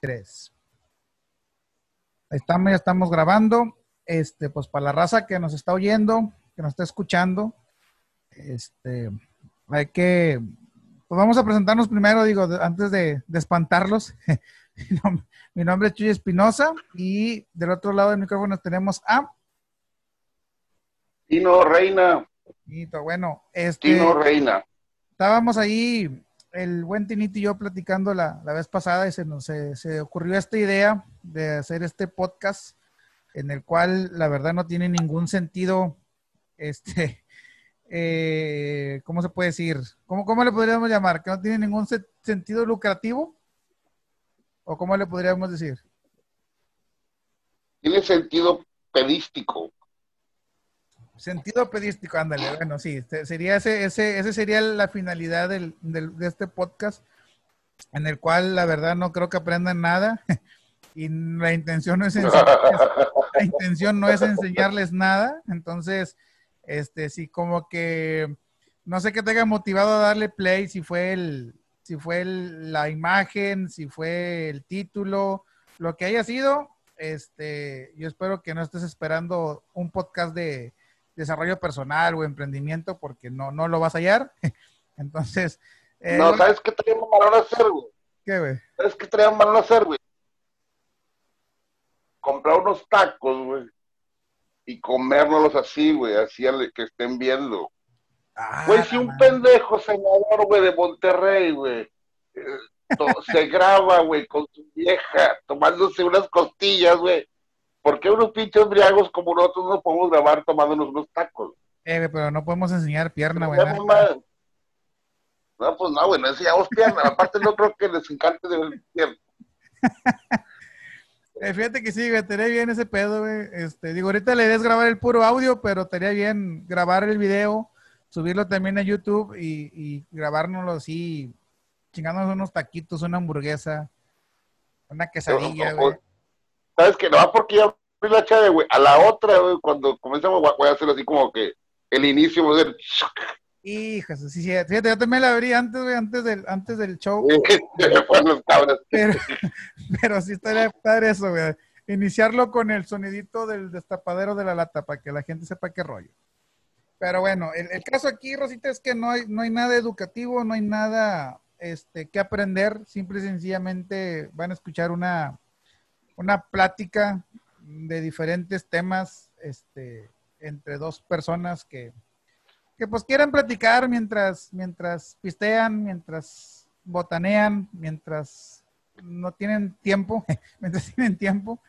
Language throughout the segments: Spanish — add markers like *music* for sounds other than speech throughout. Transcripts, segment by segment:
tres. Ahí estamos, ya estamos grabando. Este, pues para la raza que nos está oyendo, que nos está escuchando, este, hay que, pues vamos a presentarnos primero, digo, antes de, de espantarlos. *laughs* Mi nombre es Chuy Espinosa y del otro lado del micrófono tenemos a Tino Reina, Tito. Bueno, este, Tino Reina. estábamos ahí, el buen Tinito y yo platicando la, la vez pasada y se nos se, se ocurrió esta idea de hacer este podcast en el cual la verdad no tiene ningún sentido, este, *laughs* eh, ¿cómo se puede decir? ¿Cómo, ¿Cómo le podríamos llamar? ¿Que no tiene ningún se- sentido lucrativo? ¿O cómo le podríamos decir? Tiene sentido pedístico. Sentido pedístico, ándale, bueno, sí, sería ese, ese, ese sería la finalidad del, del- de este podcast, en el cual la verdad no creo que aprendan nada *laughs* y la intención no es enseñarles, *laughs* la intención no es enseñarles nada, entonces, este, sí, como que no sé qué te haya motivado a darle play, si fue el, si fue el- la imagen, si fue el título, lo que haya sido, este, yo espero que no estés esperando un podcast de desarrollo personal o emprendimiento porque no, no lo vas a hallar. *laughs* Entonces, eh, no, ¿sabes qué traíamos mal a hacer, güey? ¿qué, güey? ¿Sabes qué traíamos mal a hacer, güey? Comprar unos tacos, güey. Y comérnoslos así, güey, así al que estén viendo. Ah, Güey, si un man. pendejo senador, güey, de Monterrey, güey, eh, *laughs* se graba, güey, con su vieja, tomándose unas costillas, güey. ¿Por qué unos pinches briagos como nosotros no podemos grabar tomándonos unos tacos? Eh, pero no podemos enseñar pierna, güey. Mamá. No, pues no, güey, no enseñamos piernas. Aparte, no creo que les encante de ver piernas. *laughs* Eh, fíjate que sí, güey, estaría bien ese pedo, güey. Este, digo, ahorita la idea es grabar el puro audio, pero estaría bien grabar el video, subirlo también a YouTube y, y grabárnoslo así, chingándonos unos taquitos, una hamburguesa, una quesadilla, No, güey. ¿Sabes qué? No, porque ya abrí la chave, güey. A la otra, güey, cuando comenzamos, voy a hacer así como que el inicio, hacer... Hijas, sí, sí, fíjate, yo también la abrí antes, güey, antes del, antes del show. *laughs* Los cabras. Pero, *laughs* pero sí estaría padre eso, güey. Iniciarlo con el sonidito del destapadero de la lata para que la gente sepa qué rollo. Pero bueno, el, el caso aquí, Rosita, es que no hay, no hay nada educativo, no hay nada este, que aprender. Simple y sencillamente van a escuchar una, una plática de diferentes temas este, entre dos personas que, que pues quieren platicar mientras, mientras pistean, mientras botanean, mientras no tienen tiempo, *laughs* mientras tienen tiempo.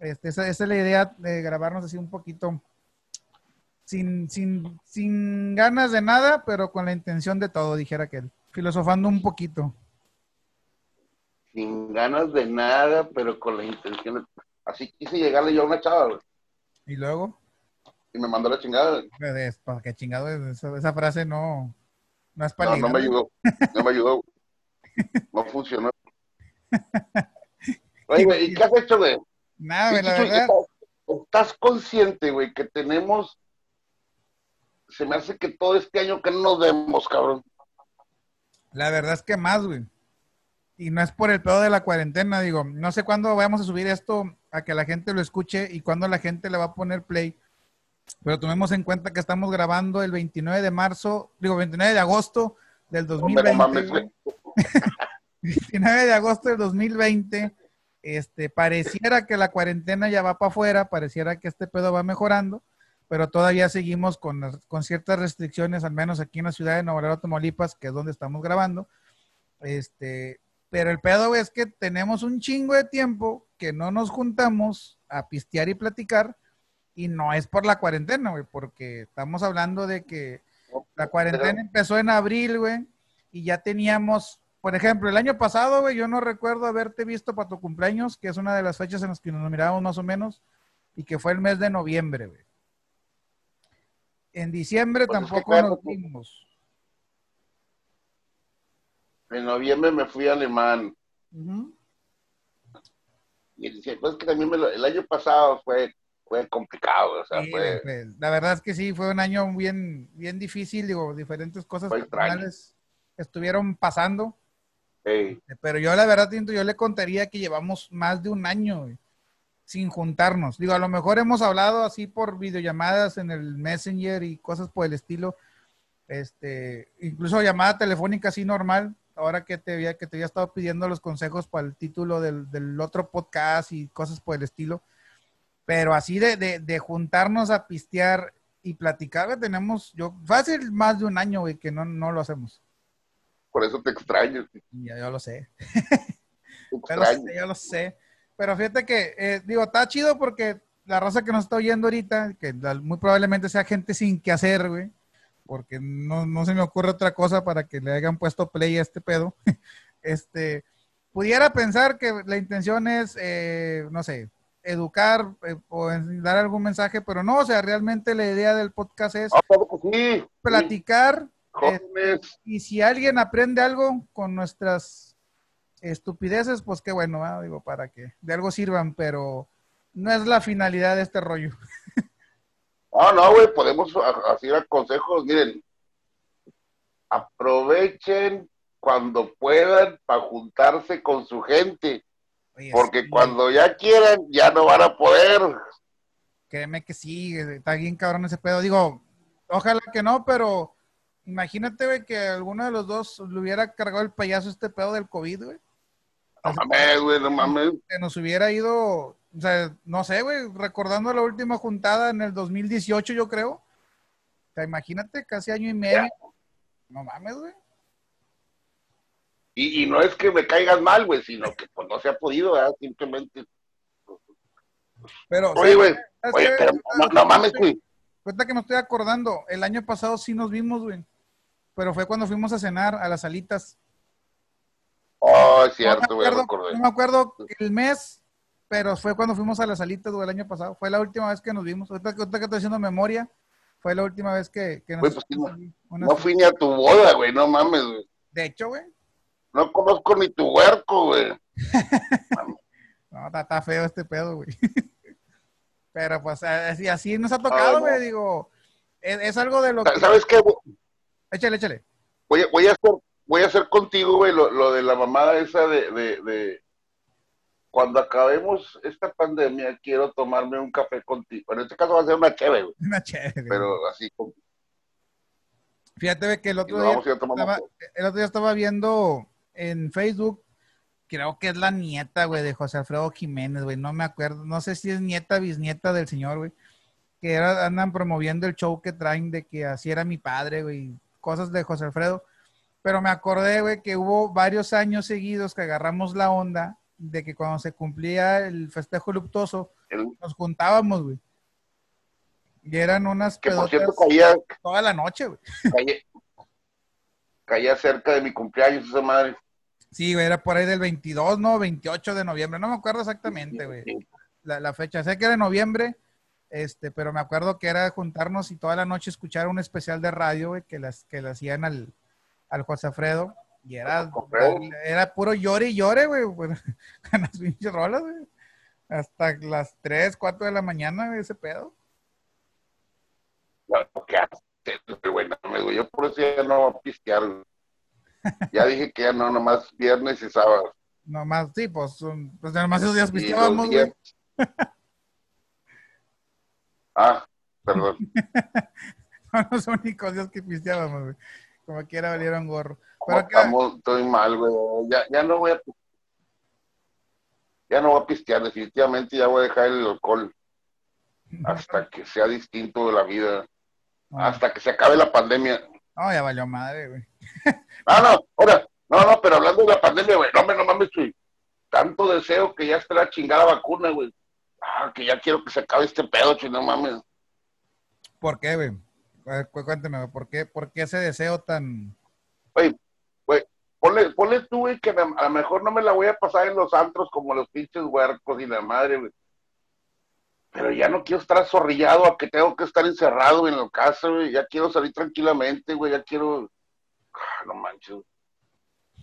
Este, esa, esa es la idea de grabarnos así un poquito sin, sin, sin ganas de nada, pero con la intención de todo, dijera que él, filosofando un poquito. Sin ganas de nada, pero con la intención de... Así quise llegarle yo a una chava, güey. Y luego, Y me mandó la chingada. pues, para que chingado, esa, esa frase no, no es para No, no me ayudó. No me ayudó. No funcionó. *laughs* Oye, güey, ¿y qué has hecho, güey? Nada, güey, la verdad. ¿Estás, estás consciente, güey, que tenemos... Se me hace que todo este año que no nos vemos, cabrón. La verdad es que más, güey. Y no es por el pedo de la cuarentena, digo, no sé cuándo vamos a subir esto a que la gente lo escuche y cuándo la gente le va a poner play. Pero tomemos en cuenta que estamos grabando el 29 de marzo, digo, 29 de agosto del Hombre, 2020. no mames, güey. *laughs* güey. 29 de agosto del 2020. Este, pareciera que la cuarentena ya va para afuera, pareciera que este pedo va mejorando, pero todavía seguimos con, con ciertas restricciones, al menos aquí en la ciudad de Nuevo Laredo, Tamaulipas, que es donde estamos grabando. Este, pero el pedo güey, es que tenemos un chingo de tiempo que no nos juntamos a pistear y platicar, y no es por la cuarentena, güey, porque estamos hablando de que la cuarentena empezó en abril, güey, y ya teníamos, por ejemplo, el año pasado, güey, yo no recuerdo haberte visto para tu cumpleaños, que es una de las fechas en las que nos mirábamos más o menos, y que fue el mes de noviembre, güey. En diciembre Pues es que tampoco claro, nos vimos. En noviembre me fui a Alemán. Y decía, pues que también me lo- el año pasado fue, fue complicado, o sea, Sí, fue, pues, la verdad es que sí, fue un año bien, bien difícil, digo, diferentes cosas personales estuvieron pasando. Pero yo la verdad, yo le contaría que llevamos más de un año sin juntarnos. Digo, a lo mejor hemos hablado así por videollamadas en el Messenger y cosas por el estilo. Este, incluso llamada telefónica así normal, ahora que te había, que te había estado pidiendo los consejos para el título del, del otro podcast y cosas por el estilo. Pero así de, de, de juntarnos a pistear y platicar, tenemos, yo, fácil más de un año, güey, que no, no lo hacemos. Por eso te extraño. Ya, yo lo sé. Te *laughs* Ya lo sé. Pero fíjate que, eh, digo, está chido porque la raza que nos está oyendo ahorita, que la- muy probablemente sea gente sin que hacer, güey, porque no, no se me ocurre otra cosa para que le hayan puesto play a este pedo. *laughs* este, pudiera pensar que la intención es, eh, no sé, educar eh, o dar algún mensaje, pero no, o sea, realmente la idea del podcast es Ah, sí. platicar Jóvenes, y si alguien aprende algo con nuestras estupideces, pues qué bueno, digo, para que de algo sirvan, pero no es la finalidad de este rollo. *laughs* Ah, no, güey, podemos dar consejos. Miren, aprovechen cuando puedan para juntarse con su gente, Oye, porque sí, cuando ya quieran, ya no van a poder. Créeme que sí, está bien cabrón ese pedo. Digo, ojalá que no, pero imagínate, güey, que alguno de los dos le hubiera cargado el payaso este pedo del COVID, güey. No mames, güey, no mames. que nos hubiera ido, o sea, no sé, güey, recordando la última juntada en el 2018, yo creo. O sea, imagínate, casi año y medio. No mames, güey. Y, y no es que me caigan mal, güey, sino que pues no se ha podido, ¿verdad? Simplemente. Pero, Oye, güey, ¿sabes oye, pero no, no mames, güey. Ahorita que me estoy acordando, el año pasado sí nos vimos, güey. Pero fue cuando fuimos a cenar a las salitas. Oh, es No cierto, me güey, acuerdo, recordé. no me acuerdo el mes, pero fue cuando fuimos a las salitas, güey, el año pasado. Fue la última vez que nos vimos. Ahorita, que- ahorita que estoy haciendo memoria, fue la última vez que, que nos Güey, pues, sí, no- fui ni a tu boda, güey, no mames, güey. De hecho, güey. No conozco ni tu huerco, güey. *laughs* No, está, está feo este pedo, güey. *laughs* Pero pues así, así nos ha tocado, no. güey. Digo, es, es algo de lo que. ¿Sabes qué? güey? Échale, échale. Voy a, voy a hacer, voy a hacer contigo, güey, lo, lo de la mamada esa de, de, de cuando acabemos esta pandemia, quiero tomarme un café contigo. En este caso va a ser una chévere, güey, Una chévere. pero así como Fíjate que el otro día estaba, el otro día estaba viendo en Facebook, creo que es la nieta, güey, de José Alfredo Jiménez, güey. No me acuerdo, no sé si es nieta, bisnieta del señor, güey. Que era, andan promoviendo el show que traen de que así era mi padre, güey. Cosas de José Alfredo. Pero me acordé, güey, que hubo varios años seguidos que agarramos la onda de que cuando se cumplía el festejo luctuoso, el- nos juntábamos, güey. Y eran unas que por cierto caía, toda la noche, güey. caía, caía cerca de mi cumpleaños esa madre. Sí, güey, era por ahí del 22, no, 28 de noviembre, no me acuerdo exactamente, güey, la, la fecha. Sé que era de noviembre, este, pero me acuerdo que era juntarnos y toda la noche escuchar un especial de radio, güey, que las que le hacían al, al José Alfredo. Y era, era puro llore y llore, güey, *laughs* con las pinches rolas, güey. Hasta las 3, 4 de la mañana, güey, ese pedo. No, ¿Qué haces, güey? No, me- Yo por eso ya no voy a pistear. güey. *laughs* Ya dije que ya no, nomás viernes y sábado. Nomás, sí, pues, son- pues nomás esos días pisteábamos, güey. *laughs* Ah, perdón. Son los únicos días que pisteábamos, güey. Como quiera valieron gorro. Acá, Estamos, estoy mal, güey. Ya, ya no voy a ya no voy a pistear, definitivamente ya voy a dejar el alcohol hasta que sea distinto de la vida, no, hasta que se acabe la pandemia. no, ya valió madre, güey. *laughs* Ah, no, ahora, no, no, pero hablando de la pandemia, güey, no, hombre, no mames, güey. Tanto deseo que ya esté la chingada vacuna, güey. Ah, que ya quiero que se acabe este pedo, güey, no mames. ¿Por qué, güey? A ver, cu- Cuénteme, güey, ¿por qué, ¿por qué ese deseo tan... Güey, güey, ponle, ponle tú, güey, que a lo mejor no me la voy a pasar en los antros como los pinches huercos y la madre, güey. Pero ya no quiero estar azorrillado a que tengo que estar encerrado en la casa, güey. Ya quiero salir tranquilamente, güey. Ya quiero. Ah, no manches.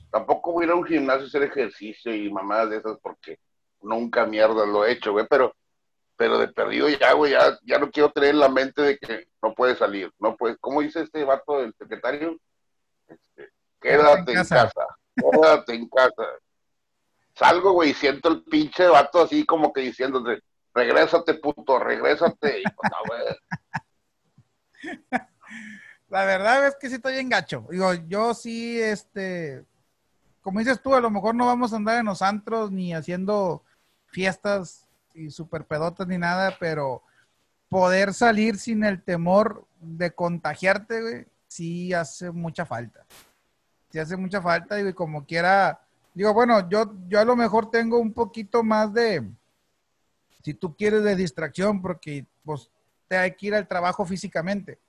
Tampoco voy a ir a un gimnasio a hacer ejercicio y mamadas de esas porque nunca mierda lo he hecho, güey. Pero, pero de perdido ya, güey, ya, ya no quiero tener en la mente de que no puede salir. No puede. ¿Cómo dice este vato del secretario? Este, quédate en casa. casa. quédate en casa. Salgo, güey, y siento el pinche vato así como que diciéndote, regrésate, puto, regrésate. Y pues, no. La verdad es que sí estoy en gacho. Digo, yo sí, este, como dices tú, a lo mejor no vamos a andar en los antros ni haciendo fiestas y super pedotas ni nada, pero poder salir sin el temor de contagiarte, güey, sí hace mucha falta. Sí hace mucha falta, y como quiera, digo, bueno, yo, yo a lo mejor tengo un poquito más de, si tú quieres, de distracción, porque pues te hay que ir al trabajo físicamente.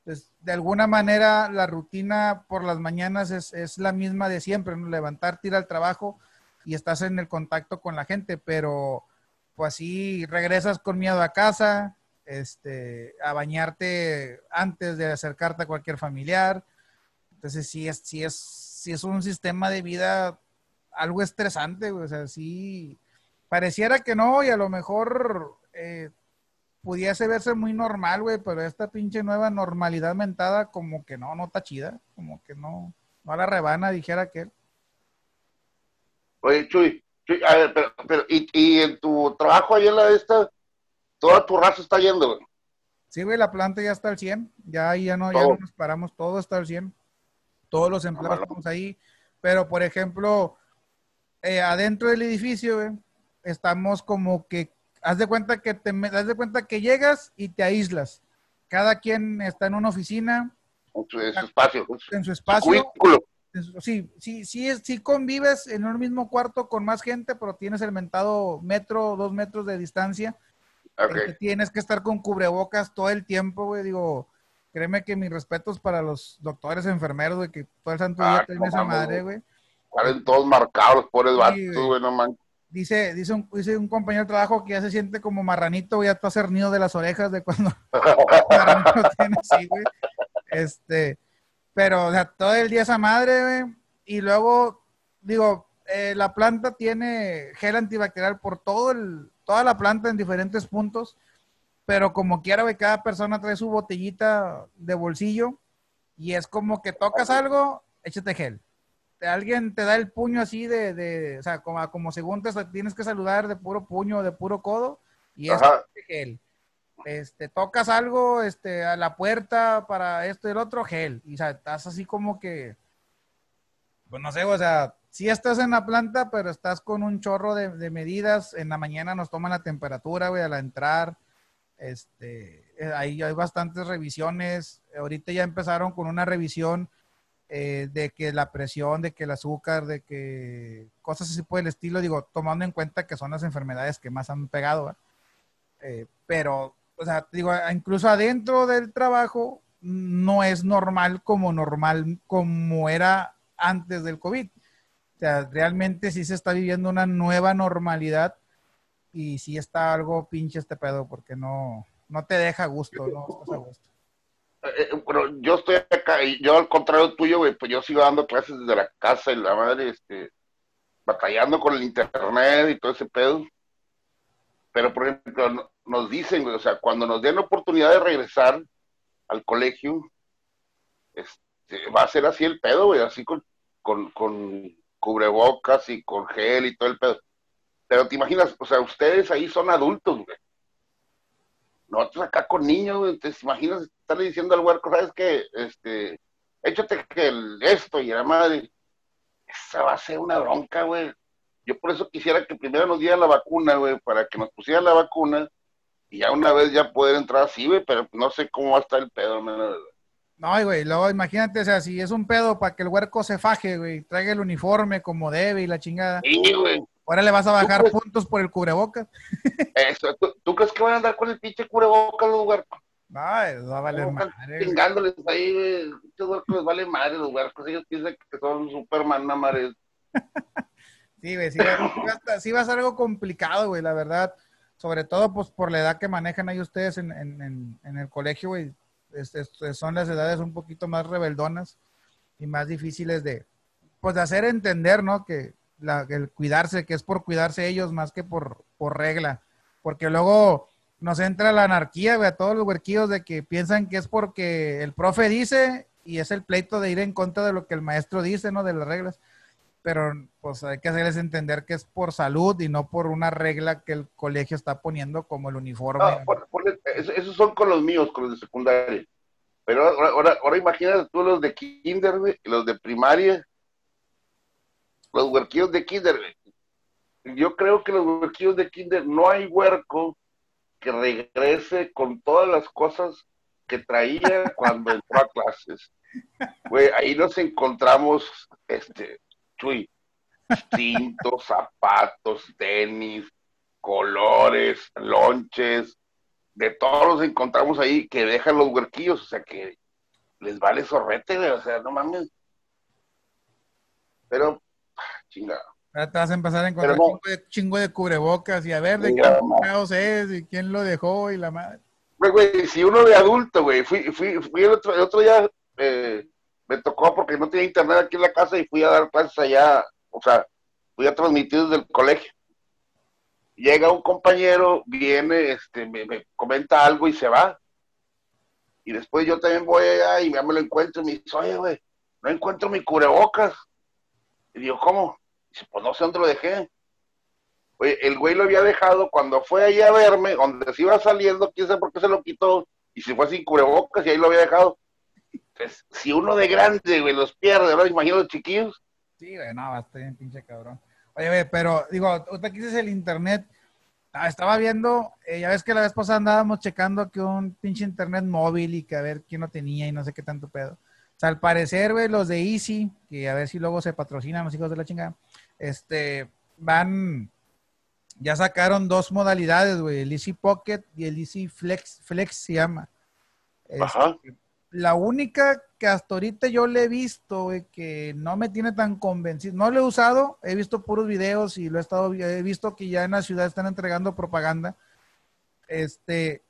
Entonces, de alguna manera, la rutina por las mañanas es, es la misma de siempre, ¿no? levantarte, ir al trabajo y estás en el contacto con la gente, pero pues así regresas con miedo a casa, este, a bañarte antes de acercarte a cualquier familiar. Entonces sí es, sí es, sí es un sistema de vida algo estresante, o sea, sí pareciera que no y a lo mejor eh, pudiese verse muy normal, güey, pero esta pinche nueva normalidad mentada como que no, no está chida, como que no, no a la rebana, dijera que. Oye, Chuy, Chuy a ver, pero, pero y, y en tu trabajo ahí en la de esta, toda tu raza está yendo, güey. Sí, güey, la planta ya está al 100, ya ahí ya no, ya no nos paramos, todo está al 100. Todos los empleados estamos ahí, pero por ejemplo, eh, adentro del edificio, estamos como que, haz de cuenta que te, haz de cuenta que llegas y te aíslas. Cada quien está en una oficina, En su, en su espacio, en su en su espacio. cubículo. en su- Sí, sí, sí, es- sí convives en un mismo cuarto con más gente, pero tienes el mentado metro, dos metros de distancia. Tienes que estar con cubrebocas todo el tiempo, güey. Digo, créeme que mis respetos para los doctores, enfermeros, güey, que todo el santo día Ah, no esa madre, güey. Salen todos marcados los pobres Sí, vatos, güey. no manches. Dice, dice, un, dice un compañero de trabajo que ya se siente como marranito, güey, ya está cernido de las orejas de cuando *laughs* marranito lo tiene así, güey. Este, pero, o sea, todo el día esa madre, güey. Y luego, digo, eh, la planta tiene gel antibacterial por todo el, toda la planta en diferentes puntos, pero como quiera, güey, cada persona trae su botellita de bolsillo y es como que tocas algo, échate gel. Alguien te da el puño así de, de o sea, como, como según te tienes que saludar de puro puño, de puro codo, y es gel. Este, tocas algo, este, a la puerta para esto y el otro, gel. Y o sea, estás así como que, pues no sé, o sea, sí estás en la planta, pero estás con un chorro de, de medidas. En la mañana nos toman la temperatura, güey, al entrar. Este, eh, ahí hay bastantes revisiones. Ahorita ya empezaron con una revisión eh, de que la presión, de que el azúcar, de que cosas así por el estilo, digo, tomando en cuenta que son las enfermedades que más han pegado. Eh, pero, o sea, digo, incluso adentro del trabajo no es normal como normal, como era antes del COVID. O sea, realmente sí se está viviendo una nueva normalidad y sí está algo pinche este pedo porque no, no te deja gusto, no estás a gusto. Eh, eh, bueno, yo estoy acá, y yo al contrario tuyo, güey, pues yo sigo dando clases desde la casa y la madre, este, batallando con el internet y todo ese pedo. Pero, por ejemplo, no- nos dicen, o sea, cuando nos den la oportunidad de regresar al colegio, este, va a ser así el pedo, güey, así con, con, con cubrebocas y con gel y todo el pedo. Pero te imaginas, o sea, ustedes ahí son adultos, güey. Nosotros acá con niños, güey, te imaginas estarle diciendo al huerco, ¿sabes qué? Este, échate que el, esto y la madre. Esa va a ser una bronca, güey. Yo por eso quisiera que primero nos dieran la vacuna, güey, para que nos pusieran la vacuna y ya una vez ya poder entrar así, güey, pero no sé cómo va a estar el pedo, verdad. No, güey, luego imagínate, o sea, si es un pedo para que el huerco se faje, güey, traiga el uniforme como debe y la chingada. Sí, güey. Ahora le vas a bajar puntos por el cubrebocas. *laughs* Eso, ¿tú, tú crees que van a andar con el pinche cubrebocas los huercos? No, eso va a valer madre. chingándoles ahí, güey. Estos huercos les vale madre los huercos. Ellos piensan que son Superman, madre. *laughs* Sí, güey, sí, va- sí va a ser algo complicado, güey, la verdad. Sobre todo, pues, por la edad que manejan ahí ustedes en, en- en- en el colegio, güey. Son las edades un poquito más rebeldonas y más difíciles de, pues, de hacer entender, ¿no? Que la- el cuidarse, que es por cuidarse ellos más que por, por regla. Porque luego nos entra la anarquía, güey, a todos los huerquillos de que piensan que es porque el profe dice y es el pleito de ir en contra de lo que el maestro dice, ¿no? De las reglas. pero pues hay que hacerles entender que es por salud y no por una regla que el colegio está poniendo como el uniforme. Ah, por- por- eso- esos son con los míos, con los de secundaria. Pero ahora, ahora, ahora imagínate tú los de kinder, los de primaria. Los huerquillos de kinder. Yo creo que los huerquillos de kinder no hay huerco que regrese con todas las cosas que traía *laughs* cuando entró a clases. Güey, ahí nos encontramos, este, Chuy, cintos, zapatos, tenis, colores, lonches, de todos los encontramos ahí que dejan los huerquillos, o sea que les vale sorrete, o sea, no mames. Pero, chingada. Ahora te vas a empezar a encontrar chingo, de, chingo de cubrebocas y a ver de Mira, no. chingados es y quién lo dejó y la madre. Güey, si uno de adulto, güey, fui, fui, fui el otro, el otro día, eh, me tocó porque no tenía internet aquí en la casa y fui a dar clases allá, o sea, fui a transmitir desde el colegio. Llega un compañero, viene, este, me, me comenta algo y se va. Y después yo también voy allá y ya me lo encuentro y me dice, oye, güey, no encuentro mi cubrebocas. Digo, ¿cómo? Dice, pues no sé dónde lo dejé. Oye, el güey lo había dejado cuando fue ahí a verme, donde se iba saliendo, quién sabe por qué se lo quitó, y se fue sin cubrebocas y ahí lo había dejado. Entonces, si uno de grande, güey, los pierde, ¿no? Imagino los chiquillos. Sí, güey, no, va a estar bien pinche cabrón. Oye, güey, pero digo, ahorita dices el internet, ah, estaba viendo, eh, ya ves que la vez pasada andábamos checando que un pinche internet móvil y que a ver quién lo tenía y no sé qué tanto pedo. O sea, al parecer, güey, los de Easy, que a ver si luego se patrocinan los hijos de la chingada, este, van, ya sacaron dos modalidades, güey, el Easy Pocket y el Easy Flex, Flex se llama. Este, Ajá. la única que hasta ahorita yo le he visto, güey, que no me tiene tan convencido, no lo he usado, he visto puros videos y lo he estado, he visto que ya en la ciudad están entregando propaganda, este,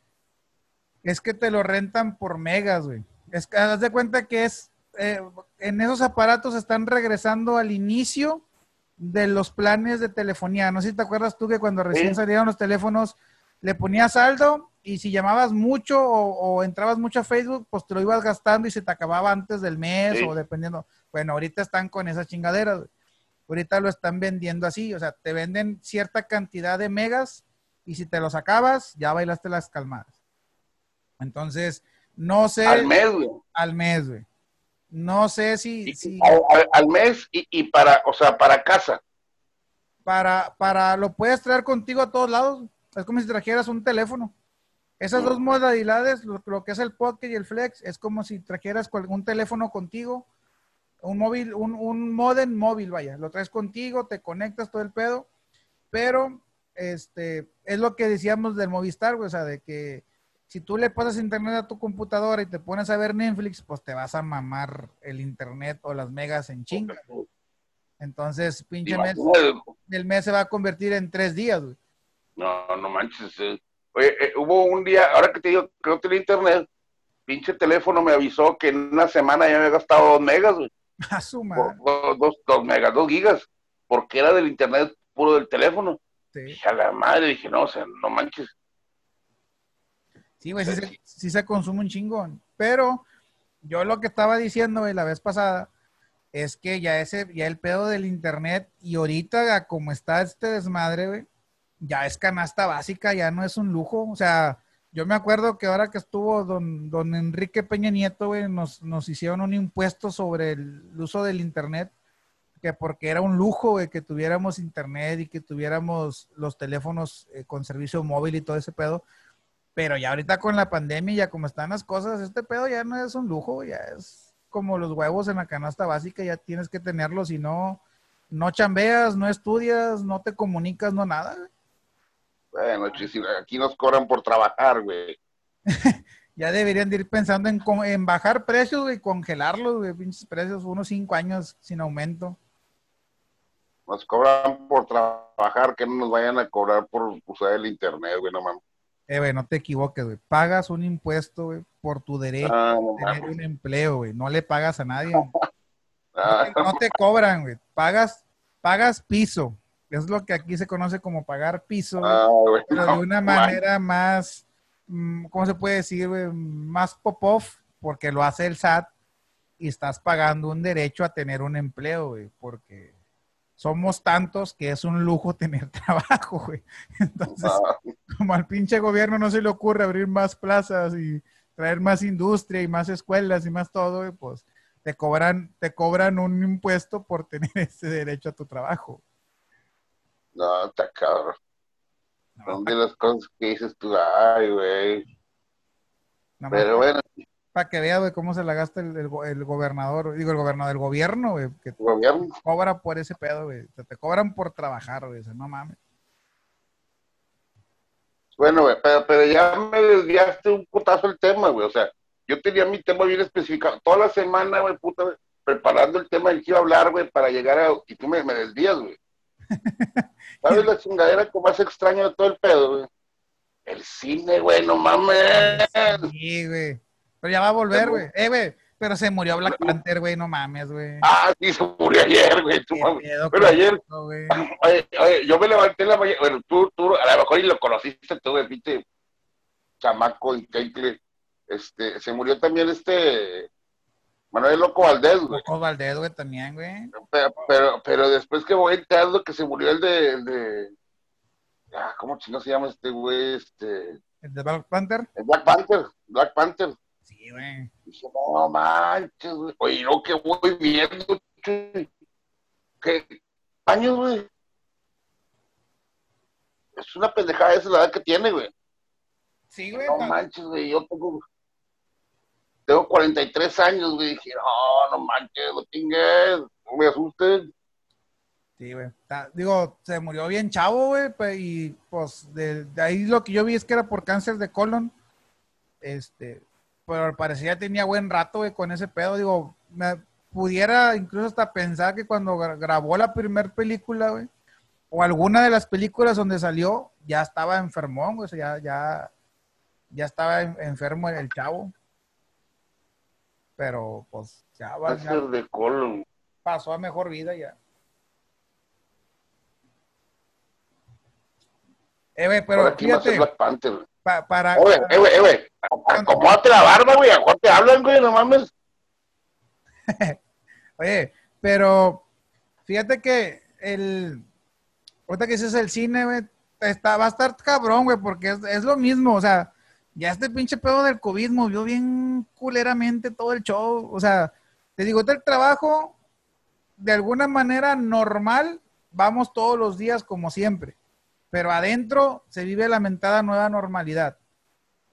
es que te lo rentan por megas, güey. Es que haz de cuenta que es, eh, en esos aparatos están regresando al inicio de los planes de telefonía. No sé si te acuerdas tú que cuando recién salieron los teléfonos le ponías saldo y si llamabas mucho o, o entrabas mucho a Facebook, pues te lo ibas gastando y se te acababa antes del mes Sí. o dependiendo. Bueno, ahorita están con esas chingaderas. Ahorita lo están vendiendo así, o sea, te venden cierta cantidad de megas y si te los acabas, ya bailaste las calmadas. Entonces, no sé Al mes, güey. al mes, güey. No sé si, Y- si Al, mes y, y para, o sea, para casa. para, para lo puedes traer contigo a todos lados. Es como si trajeras un teléfono. Esas dos modalidades, lo, lo que es el Pocket y el Flex, es como si trajeras un teléfono contigo, un móvil, un, un modem móvil, vaya, lo traes contigo, te conectas todo el pedo, pero este es lo que decíamos del Movistar, güey, o sea, de que si tú le pasas internet a tu computadora y te pones a ver Netflix, pues te vas a mamar el internet o las megas en chinga. Entonces, pinche mes, el mes se va a convertir en tres días, güey. No, no manches. eh. Oye, eh, hubo un día, ahora que te digo que no tenía internet, pinche teléfono me avisó que en una semana ya me había gastado dos megas, güey. *laughs* A su madre. dos, dos, dos megas, dos gigas, porque era del internet puro del teléfono. Sí, Dije, a la madre, dije, no, o sea, no manches. Sí, güey, sí, se, consume un chingón. Pero yo lo que estaba diciendo, güey, la vez pasada, es que ya ese, ya el pedo del internet, y ahorita como está este desmadre, güey, ya es canasta básica, ya no es un lujo. O sea, yo me acuerdo que ahora que estuvo don, don Enrique Peña Nieto, güey, nos, nos hicieron un impuesto sobre el uso del internet, que porque era un lujo, güey, que tuviéramos internet y que tuviéramos los teléfonos eh, con servicio móvil y todo ese pedo. Pero ya ahorita con la pandemia, ya como están las cosas, este pedo ya no es un lujo, ya es como los huevos en la canasta básica, ya tienes que tenerlos, si no, no chambeas, no estudias, no te comunicas, no nada. güey. Bueno, aquí nos cobran por trabajar, güey. *laughs* Ya deberían de ir pensando en, en bajar precios y congelarlos, güey, pinches precios, unos cinco años sin aumento. Nos cobran por trabajar, que no nos vayan a cobrar por usar el internet, güey, no mames. Eh, güey, no te equivoques, güey. Pagas un impuesto, güey, por tu derecho Ah, a tener mames. un empleo, güey. No le pagas a nadie. güey. *laughs* Ah, No te cobran, güey. Pagas, pagas piso. Es lo que aquí se conoce como pagar piso, güey, ah, güey, pero no de una manera más, mm, ¿cómo se puede decir, güey? Más pop-off, porque lo hace el SAT y estás pagando un derecho a tener un empleo, güey, porque somos tantos que es un lujo tener *laughs* trabajo, güey. Entonces, como al pinche gobierno no se le ocurre abrir más plazas y traer más industria y más escuelas y más todo, güey, pues te cobran, te cobran un impuesto por tener *laughs* ese derecho a tu trabajo. No, está cabrón. Son de las cosas que dices tú, ay, güey. Pero bueno. Para que veas, güey, cómo se la gasta el, el, gobernador, digo, el gobernador del gobierno, güey. Que ¿Gobierno? cobra por ese pedo, güey. Te, te cobran por trabajar, güey. No mames. Bueno, güey, pero, pero ya me desviaste un putazo el tema, güey. O sea, yo tenía mi tema bien especificado. Toda la semana, güey, puta, preparando el tema del que iba a hablar, güey, para llegar a... Y tú me, me desvías, güey. *laughs* ¿Sabes la chingadera que más extraño de todo el pedo, güey? El cine, güey, no mames. Sí, güey. Pero ya va a volver, güey. Eh, güey. Pero se murió Black Panther, güey, no mames, güey. Ah, sí, se murió ayer, güey. Pero ayer, *clears throat* oye, oye, yo me levanté la mañana, bueno, tú, tú, a lo mejor y lo conociste tú, güey, viste, chamaco y Keikle. Este, se murió también este, Manuel Loco Valdés, güey. Loco Valdés, güey, también, güey. Pero, pero, pero, después que voy enterando que se murió el de, el de, ah, ¿cómo chino se llama este güey? Este. ¿El de Black Panther? El Black Panther, Black Panther. Sí, güey. Dije, no manches, güey. Oye, no, que voy viendo, ¿Qué años, güey? Es una pendejada esa la edad que tiene, güey. Sí, güey. No manches, güey. Yo tengo, tengo 43 años, güey. Dije, no, no manches, no tingues. No me asusten. Sí, güey. Digo, se murió bien chavo, güey. Y pues de, de, ahí lo que yo vi es que era por cáncer de colon. Este, pero al parecer ya tenía buen rato, güey, con ese pedo. Digo, me pudiera incluso hasta pensar que cuando grabó la primera película, güey, o alguna de las películas donde salió, ya estaba enfermón, güey, o sea, ya, ya, ya estaba enfermo el chavo. Pero, pues, ya va. de colon. Pasó a mejor vida ya. Eh, güey, pero fíjate. Black Panther, para. Oye, eh, güey, eh, güey. Acomódate la barba, güey. ¿A te hablan, güey? No mames. *laughs* Oye, pero fíjate que el. Ahorita que dices el cine, güey, está, va a estar cabrón, güey, porque es, es, lo mismo. O sea, ya este pinche pedo del COVID movió bien culeramente todo el show. O sea, te digo, el trabajo, de alguna manera normal, vamos todos los días como siempre pero adentro se vive lamentada nueva normalidad.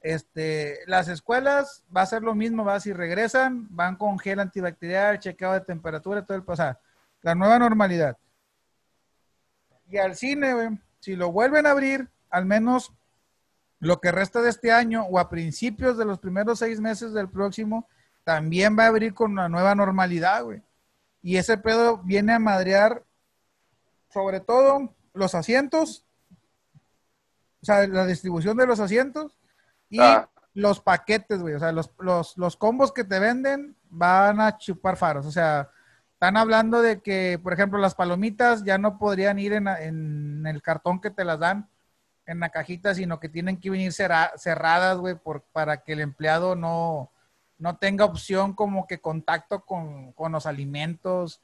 Este, las escuelas va a ser lo mismo, va si regresan, van con gel antibacterial, chequeo de temperatura, todo el pasado. La nueva normalidad. Y al cine, si lo vuelven a abrir, al menos lo que resta de este año o a principios de los primeros seis meses del próximo, también va a abrir con una nueva normalidad, güey. Y ese pedo viene a madrear sobre todo los asientos o sea, la distribución de los asientos y ah. los paquetes, güey. O sea, los, los, los combos que te venden van a chupar faros. O sea, están hablando de que, por ejemplo, las palomitas ya no podrían ir en, en el cartón que te las dan en la cajita, sino que tienen que venir cerradas, güey, para que el empleado no, no tenga opción como que contacto con, con, los alimentos.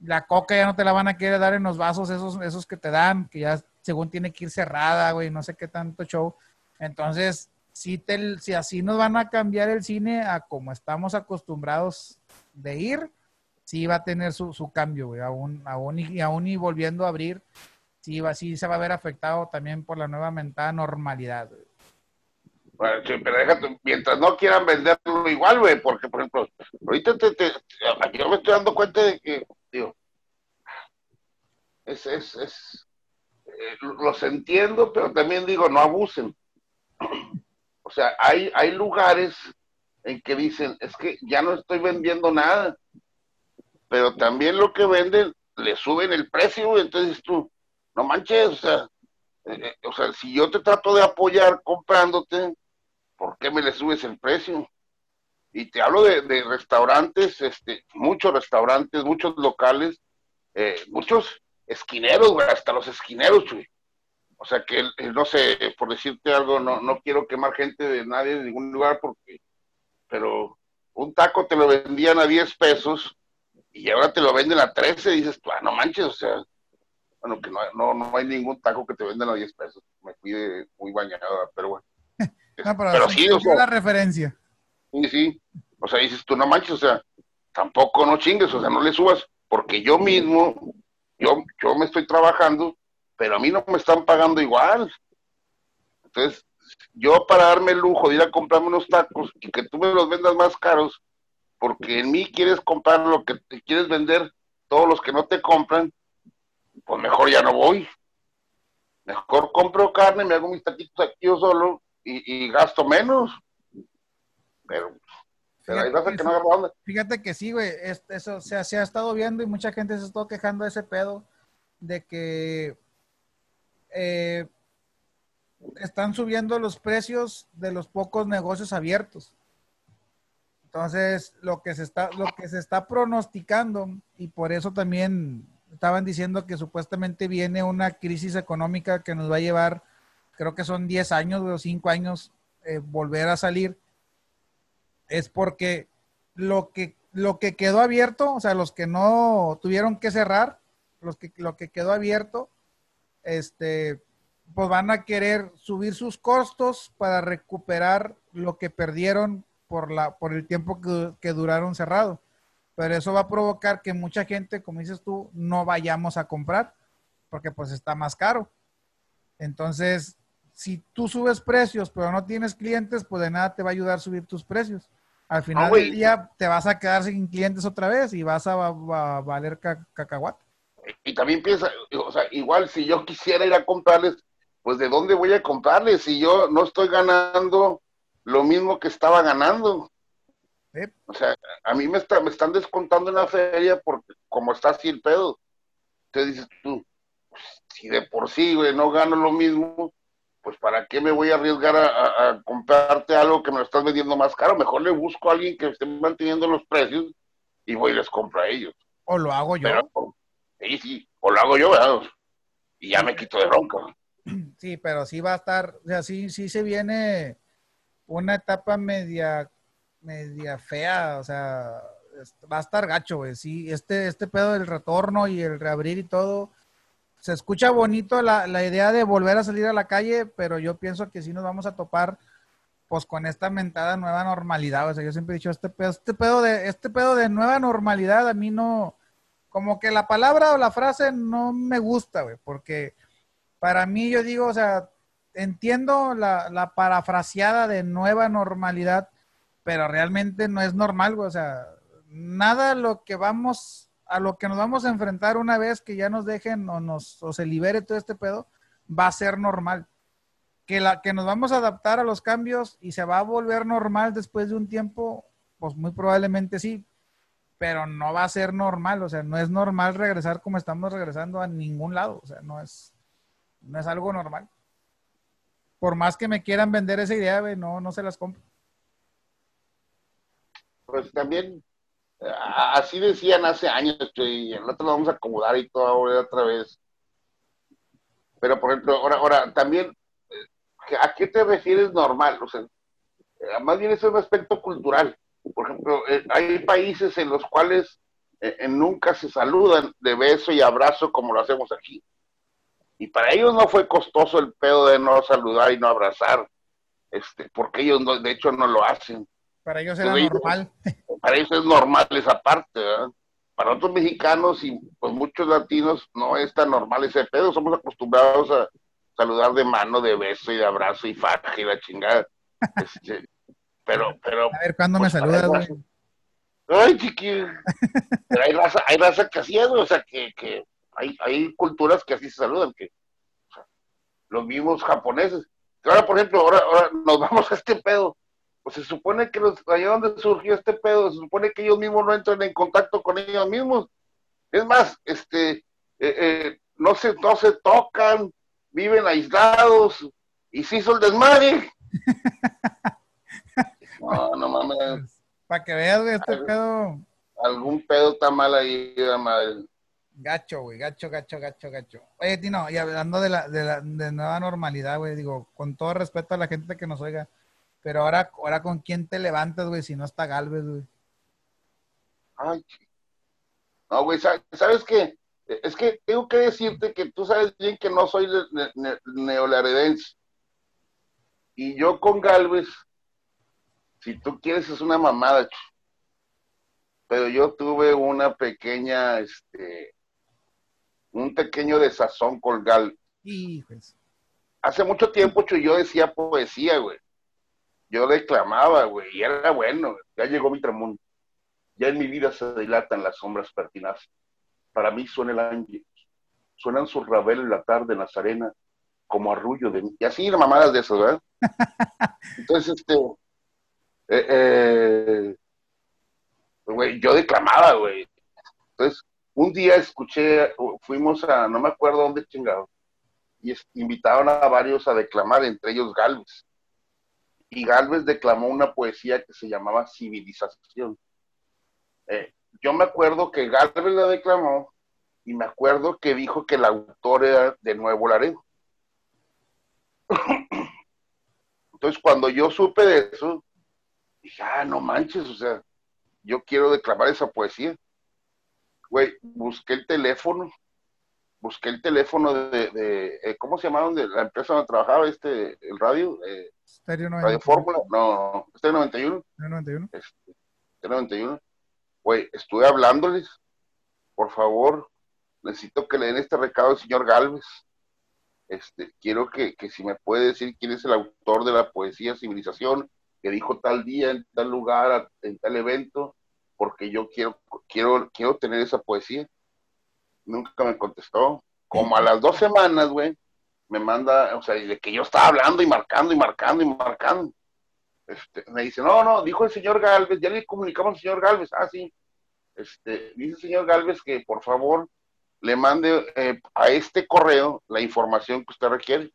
La coca ya no te la van a querer dar en los vasos esos, esos que te dan, que ya según tiene que ir cerrada, güey, no sé qué tanto show. Entonces, si, te, si así nos van a cambiar el cine a como estamos acostumbrados de ir, sí va a tener su, su cambio, güey, aún, aún, y, aún y volviendo a abrir, sí, va, sí se va a ver afectado también por la nueva mentada normalidad, Bueno, pero déjate, mientras no quieran venderlo igual, güey, porque, por ejemplo, ahorita te, te, yo me estoy dando cuenta de que, digo, es, es, es, eh, los entiendo, pero también digo, no abusen. Sea, hay, hay lugares en que dicen, es que ya no estoy vendiendo nada, pero también lo que venden le suben el precio, entonces tú, no manches, o sea, eh, eh, o sea, si yo te trato de apoyar comprándote, ¿por qué me le subes el precio? Y te hablo de, de restaurantes, este, muchos restaurantes, muchos locales, muchos esquineros, güey, hasta los esquineros, güey. O sea que, no sé, por decirte algo, no, no quiero quemar gente de nadie de ningún lugar, porque, pero un taco te lo vendían a 10 pesos y ahora te lo venden a 13, y dices, ah, no manches, o sea, bueno, que no, no, no hay ningún taco que te venden a 10 pesos. Me cuide muy bañado, pero bueno. *laughs* pero, sí, o sea, la referencia. Sí, sí. O sea, dices tú, no manches, o sea, tampoco no chingues, o sea, no le subas, porque yo mismo, yo, yo me estoy trabajando, pero a mí no me están pagando igual. Entonces, yo para darme el lujo de ir a comprarme unos tacos y que tú me los vendas más caros, porque en mí quieres comprar lo que te quieres vender, todos los que no te compran, pues mejor ya no voy. Mejor compro carne, me hago mis taquitos aquí yo solo y, gasto menos. Pero, fíjate, que, no Fíjate que sí, güey. Eso se ha estado viendo y mucha gente se está quejando de ese pedo de que eh, están subiendo los precios de los pocos negocios abiertos. Entonces, lo que se está, lo que se está pronosticando, y por eso también estaban diciendo que supuestamente viene una crisis económica que nos va a llevar, creo que son 10 años o 5 años, eh, volver a salir, es porque lo que, lo que quedó abierto, o sea, los que no tuvieron que cerrar, los que, lo que quedó abierto, este, pues van a querer subir sus costos para recuperar lo que perdieron por, la, por el tiempo que, duraron cerrado. Pero eso va a provocar que mucha gente, como dices tú, no vayamos a comprar, porque pues está más caro. Entonces, si tú subes precios, pero no tienes clientes, pues de nada te va a ayudar a subir tus precios. Al final del día te vas a quedar sin clientes otra vez y vas a, valer cacahuate. Y también piensa, o sea, igual si yo quisiera ir a comprarles, pues de dónde voy a comprarles si yo no estoy ganando lo mismo que estaba ganando. O sea, a mí me, está, me están descontando en la feria porque como está así el pedo. Entonces dices tú, pues, si de por sí, güey, no gano lo mismo, pues ¿para qué me voy a arriesgar a, comprarte algo que me lo estás vendiendo más caro? Mejor le busco a alguien que esté manteniendo los precios y voy y les compro a ellos. O lo hago yo. Sí, sí, o lo hago yo, ¿verdad? Y ya me quito de bronca. Sí, pero sí va a estar, o sea, sí, sí se viene una etapa media, media fea, o sea, va a estar gacho, güey. Sí, este, este pedo del retorno y el reabrir y todo, se escucha bonito la, la, idea de volver a salir a la calle, pero yo pienso que sí nos vamos a topar pues con esta mentada nueva normalidad. O sea, yo siempre he dicho, este pedo, este pedo de, este pedo de nueva normalidad a mí no, como que la palabra o la frase no me gusta, güey, porque para mí yo digo, o sea, entiendo la, la parafraseada de nueva normalidad, pero realmente no es normal, o sea, nada lo que vamos, a lo que nos vamos a enfrentar una vez que ya nos dejen o nos, o se libere todo este pedo, va a ser normal. Que, la, que nos vamos a adaptar a los cambios y se va a volver normal después de un tiempo, pues muy probablemente sí, pero no va a ser normal, o sea, no es normal regresar como estamos regresando a ningún lado, o sea, no es, no es algo normal. Por más que me quieran vender esa idea, no, no se las compro. Pues también, así decían hace años, y nosotros lo vamos a acomodar y todo ahora otra vez. Pero, por ejemplo, ahora, ahora también, ¿a qué te refieres normal? O sea, eh, más bien es un aspecto cultural. Por ejemplo, eh, hay países en los cuales eh, nunca se saludan de beso y abrazo como lo hacemos aquí. Y para ellos no fue costoso el pedo de no saludar y no abrazar, este, porque ellos de hecho no lo hacen. Para ellos era normal. *laughs* para ellos es normal esa parte, ¿verdad? Para otros mexicanos y pues muchos latinos no es tan normal ese pedo, somos acostumbrados a saludar de mano, de beso y de abrazo y faja y la chingada. *laughs* Este, pero, pero. A ver, ¿cuándo me pues, saludas, güey? Ay, chiqui. Pero hay raza, hay raza que así es, o sea, que, que hay, hay culturas que así se saludan, que los mismos japoneses. Ahora, por ejemplo, ahora, ahora nos vamos a este pedo. Pues se supone que los, allá donde surgió este pedo, se supone que ellos mismos no entran en contacto con ellos mismos. Es más, este, eh, eh, no, se, no se tocan, viven aislados, y se hizo el desmadre. *laughs* no, no mames. Para que veas, este pedo. Algún pedo está mal ahí, madre. Gacho, güey, gacho, gacho, gacho, gacho. Oye, Tino, y hablando de la, de la de nueva normalidad, güey, digo, con todo respeto a la gente que nos oiga, pero ahora, ahora con quién te levantas, güey, si no está Galvez, güey. Ay, No, güey, ¿sabes qué? Es que tengo que decirte que tú sabes bien que no soy neolaredense. Y yo con Galvez, si tú quieres, es una mamada. Pero yo tuve una pequeña, este, un pequeño desazón con Galvez. Hace mucho tiempo yo decía poesía, güey. Yo declamaba, güey, y era bueno. Ya llegó mi tramundo. Ya en mi vida se dilatan las sombras pertinaces. Para mí suena el ángel. Suenan sus rabeles la tarde en la arena como arrullo de Y así mamadas de esas, ¿verdad? *laughs* Entonces, este. Eh, eh, yo declamaba, güey. Entonces, un día escuché, fuimos a, no me acuerdo dónde chingado, y invitaron a varios a declamar, entre ellos Galvez. Y Galvez declamó una poesía que se llamaba Civilización. Eh, yo me acuerdo que Galvez la declamó y me acuerdo que dijo que el autor era de Nuevo Laredo. *coughs* Entonces, cuando yo supe de eso, dije, ah, no manches, o sea, yo quiero declamar esa poesía. Güey, busqué el teléfono, busqué el teléfono de, eh, ¿cómo se llamaron? De la empresa donde trabajaba este, el radio. Eh, Radio Fórmula, no, este 91. 91. Este, 91. Güey, estuve hablándoles, por favor, necesito que le den este recado al señor Galvez. Este, quiero que, si me puede decir quién es el autor de la poesía Civilización, que dijo tal día, en tal lugar, en tal evento, porque yo quiero, quiero, quiero tener esa poesía. Nunca me contestó. Como a las dos semanas, güey, me manda, o sea, de que yo estaba hablando y marcando y marcando y marcando. Este, me dice, no, no, dijo el señor Galvez, ya le comunicamos al señor Galvez, ah, sí. Este, dice el señor Galvez que por favor le mande eh, a este correo la información que usted requiere.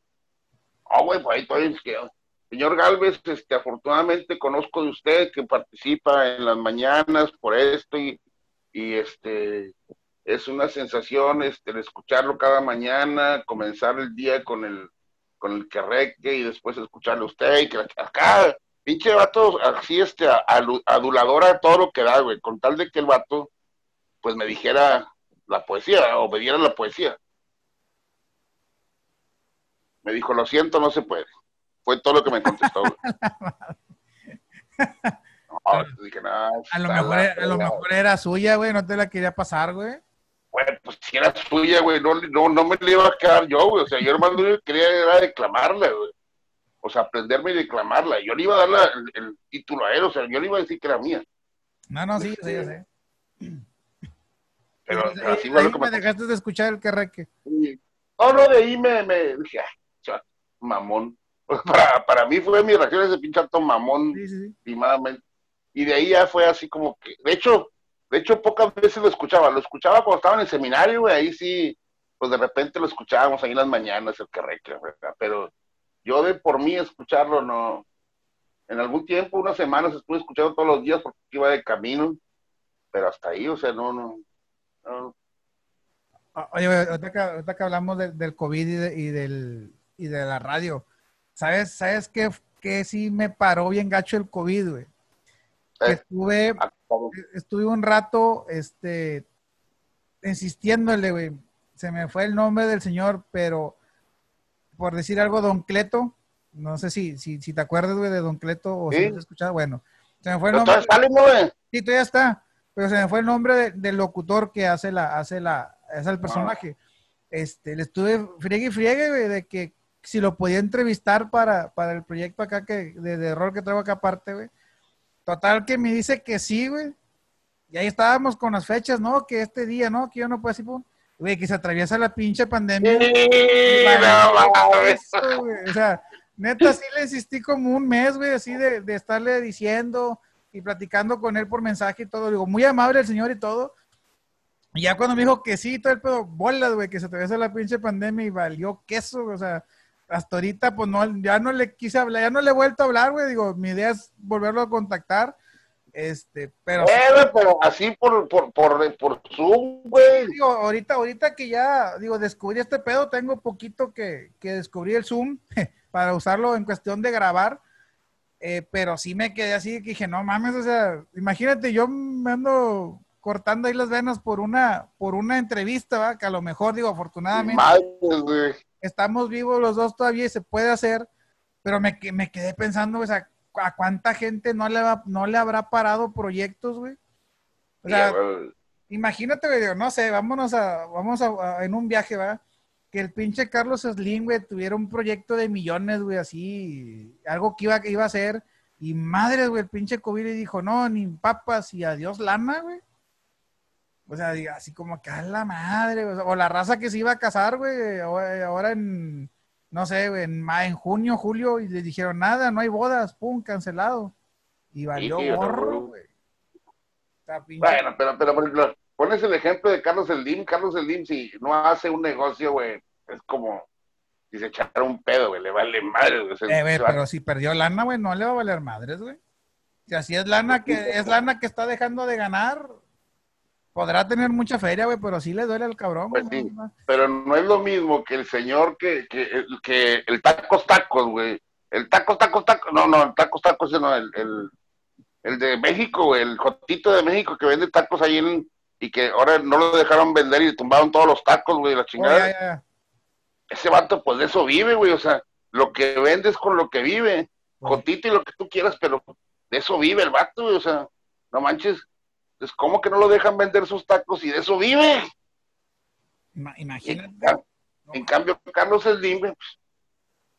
Ah, güey, pues ahí todavía Señor Galvez, este, afortunadamente conozco de usted que participa en las mañanas por esto y, y este, es una sensación este, escucharlo cada mañana, comenzar el día con el, con el que y después escucharle a usted y que acá, pinche vato, así este, aduladora todo lo que da, güey, con tal de que el vato, pues me dijera la poesía, o me diera la poesía. Me dijo, lo siento, no se puede. Fue todo lo que me contestó. *laughs* a, lo mejor, a lo mejor era suya, güey, no te la quería pasar, güey. Bueno, pues si era suya, güey, no, no, no me la iba a quedar yo, güey. O sea, yo hermano quería era declamarla, güey. O sea, aprenderme y declamarla. Yo le iba a dar el, título a él, o sea, yo le iba a decir que era mía. No, no, sí, sí, sí. Pero, así fue lo que me, dejaste de escuchar el carreque. No, no, de ahí me, me dije, ah, mamón. Para, para mí fue mi reacción ese pinche alto mamón, sí, sí, Y de ahí ya fue así como que, de hecho, de hecho, pocas veces lo escuchaba. Lo escuchaba cuando estaba en el seminario, güey. Ahí sí, pues de repente lo escuchábamos ahí en las mañanas, el que ¿verdad? Pero yo de por mí escucharlo, no. En algún tiempo, unas semanas, estuve escuchando todos los días porque iba de camino. Pero hasta ahí, o sea, no, no. Oye, ahorita que, ahorita que hablamos del COVID y, de, y, del, y de la radio, ¿sabes, sabes qué, qué sí me paró bien gacho el COVID, güey? Eh, estuve, ah, estuve un rato, este, insistiéndole, güey. Se me fue el nombre del señor, pero por decir algo, Don Cleto, no sé si, si, si te acuerdas, güey, de Don Cleto o si has escuchado, bueno. Se me fue el nombre. Sí, todavía está, pero se me fue el nombre del locutor que hace la, hace la, es el personaje. Este, le estuve friegue y friegue, güey, de que si lo podía entrevistar para, para el proyecto acá que, de, de rol que traigo acá aparte, güey Total que me dice que sí, güey. Y ahí estábamos con las fechas, ¿no? Que este día, ¿no? Que yo no puedo decir, güey, que se atraviesa la pinche pandemia. o sea, neta, sí le insistí como un mes, güey, así de, de, estarle diciendo y platicando con él por mensaje y todo. Digo, muy amable el señor y todo. Y ya cuando me dijo que sí, todo el pedo, bolas, güey, que se atraviesa la pinche pandemia y valió queso, o sea, hasta ahorita, pues no, ya no le quise hablar, ya no le he vuelto a hablar, güey. Digo, mi idea es volverlo a contactar. Este, pero. pero así por, por, por, por Zoom, güey. Digo, ahorita, ahorita que ya, digo, descubrí este pedo, tengo poquito que, que descubrí el Zoom *laughs* para usarlo en cuestión de grabar. Eh, pero sí me quedé así que dije, no mames, o sea, imagínate, yo me ando cortando ahí las venas por una, por una entrevista, ¿va? que a lo mejor, digo, afortunadamente, Madre. Estamos vivos los dos todavía y se puede hacer, pero me, me quedé pensando, o sea, a cuánta gente no le, va, no le habrá parado proyectos, güey. O sea, imagínate, güey, no sé, vámonos a, vamos a, a- en un viaje, va, que el pinche Carlos Slim, güey, tuviera un proyecto de millones, güey, así, algo que iba, que iba a hacer, y madre, güey, el pinche COVID le dijo, no, ni papas y adiós lana, güey. O sea, así como que a la madre, o, sea, o la raza que se iba a casar, güey, ahora ahora en, no sé, güey, en, en junio, julio, y les dijeron, nada, no hay bodas, pum, cancelado. Y valió Sí, gorro, no. güey. Bueno, pero, pero por ejemplo, pones el ejemplo de Carlos Slim. Carlos Slim, si no hace un negocio, güey, es como si se echara un pedo, güey, le vale madre, güey. Eh, güey, pero si perdió lana, güey, no le va a valer madres, güey. Si así es lana que es lana que está dejando de ganar, podrá tener mucha feria, güey, pero sí le duele al cabrón. Pues. Pero no es lo mismo que el señor que, que, el- que el tacos tacos, güey. El tacos tacos tacos, no, no, el tacos tacos, no, el, el, el de México, güey, el Jotito de México que vende tacos ahí en, y que ahora no lo dejaron vender y le tumbaron todos los tacos, güey, la Oh, chingada. Ese vato, pues de eso vive, güey, o sea, lo que vende es con lo que vive. Pues, Jotito y lo que tú quieras, pero de eso vive el vato, güey, o sea, no manches. Pues, ¿cómo que no lo dejan vender sus tacos y de eso vive? imagínate. en cambio, Carlos Slim, pues,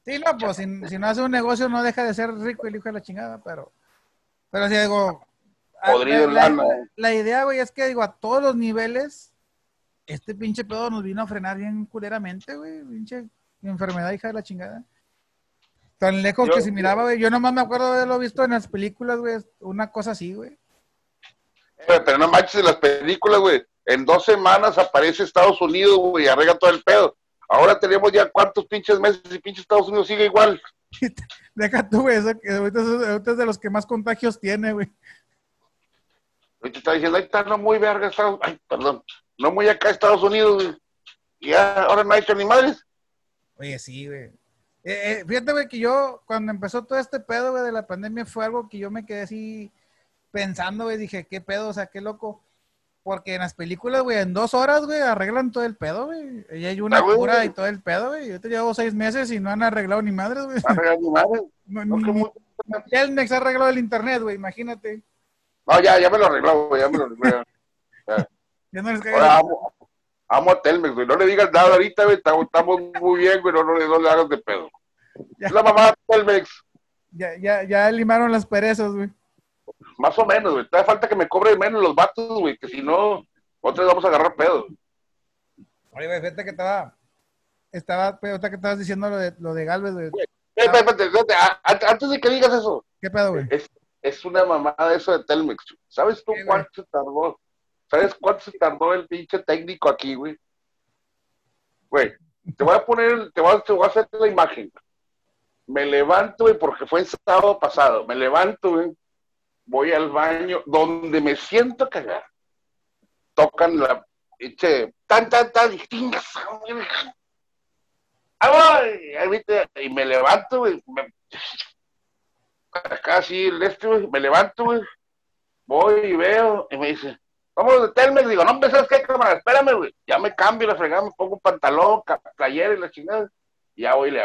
Sí, no, pues si, si no hace un negocio no deja de ser rico el hijo de la chingada, pero, pero si digo, Podrido la, la- la idea, güey, es que digo, a todos los niveles, este pinche pedo nos vino a frenar bien culeramente, güey, pinche enfermedad hija de la chingada. Tan lejos Yo- que se miraba, güey, yo nomás me acuerdo de haberlo visto en las películas, güey, una cosa así, güey. Pero, pero no manches las películas, güey. En dos semanas aparece Estados Unidos, güey, y arregla todo el pedo. Ahora tenemos ya cuántos pinches meses y pinche Estados Unidos sigue igual. *laughs* Deja tú, güey, eso que ahorita es, de los que más contagios tiene, güey. Ahorita está diciendo, ahí está, no muy verga Estados Ay, perdón. No muy acá Estados Unidos, güey. Y ya, ahora no hay hecho ni madres. Oye, sí, güey. Eh, eh, fíjate, güey, que yo, cuando empezó todo este pedo, güey, de la pandemia, fue algo que yo me quedé así pensando, güey, dije, qué pedo, o sea, qué loco. Porque en las películas, güey, en dos horas, güey, arreglan todo el pedo, güey. Y hay una Ah, güey. cura y todo el pedo, güey. Yo te llevo seis meses y no han arreglado ni madres, güey. No arregla ni madres. *laughs* No, No, ni- que muy- ya el Nex ha arreglado el internet, güey, imagínate. no, ya, ya me lo arregló, güey, ya me lo arregló. Ya *laughs* no les Ahora amo, amo a Telmex, güey. No le digas nada ahorita, güey. Estamos, muy bien, güey. No, no, le- no le hagas de pedo. Ya. Es la mamá de Telmex. Ya, ya, ya limaron las perezas, güey. Más o menos, güey. Te falta que me cobren menos los vatos, güey. Que si no, otra vez vamos a agarrar pedo. Oye, güey, fíjate que estaba, estaba, pues, ahorita que estabas diciendo lo de, lo de Galvez, güey. Eh, espérate, espérate, espérate. Antes de que digas eso, ¿Qué pedo, güey? es, es una mamada eso de Telmex. ¿Sabes tú güey. cuánto se tardó? ¿Sabes cuánto se tardó el pinche técnico aquí, güey? Güey, te voy a poner, te voy a, te voy a hacer la imagen. Me levanto, güey, porque fue el sábado pasado. Me levanto, güey. Voy al baño, donde me siento a cagar. Tocan la pinche, tan, tan, tan, viste, y me levanto, güey. me- acá así el este, güey, me levanto, güey, voy y veo, y me dice, vamos de Telmex, digo, no, hombre, ¿sabes qué, cámara? Espérame, güey, ya me cambio la fregada, me pongo un pantalón, playera y la chingada, y ya voy y le.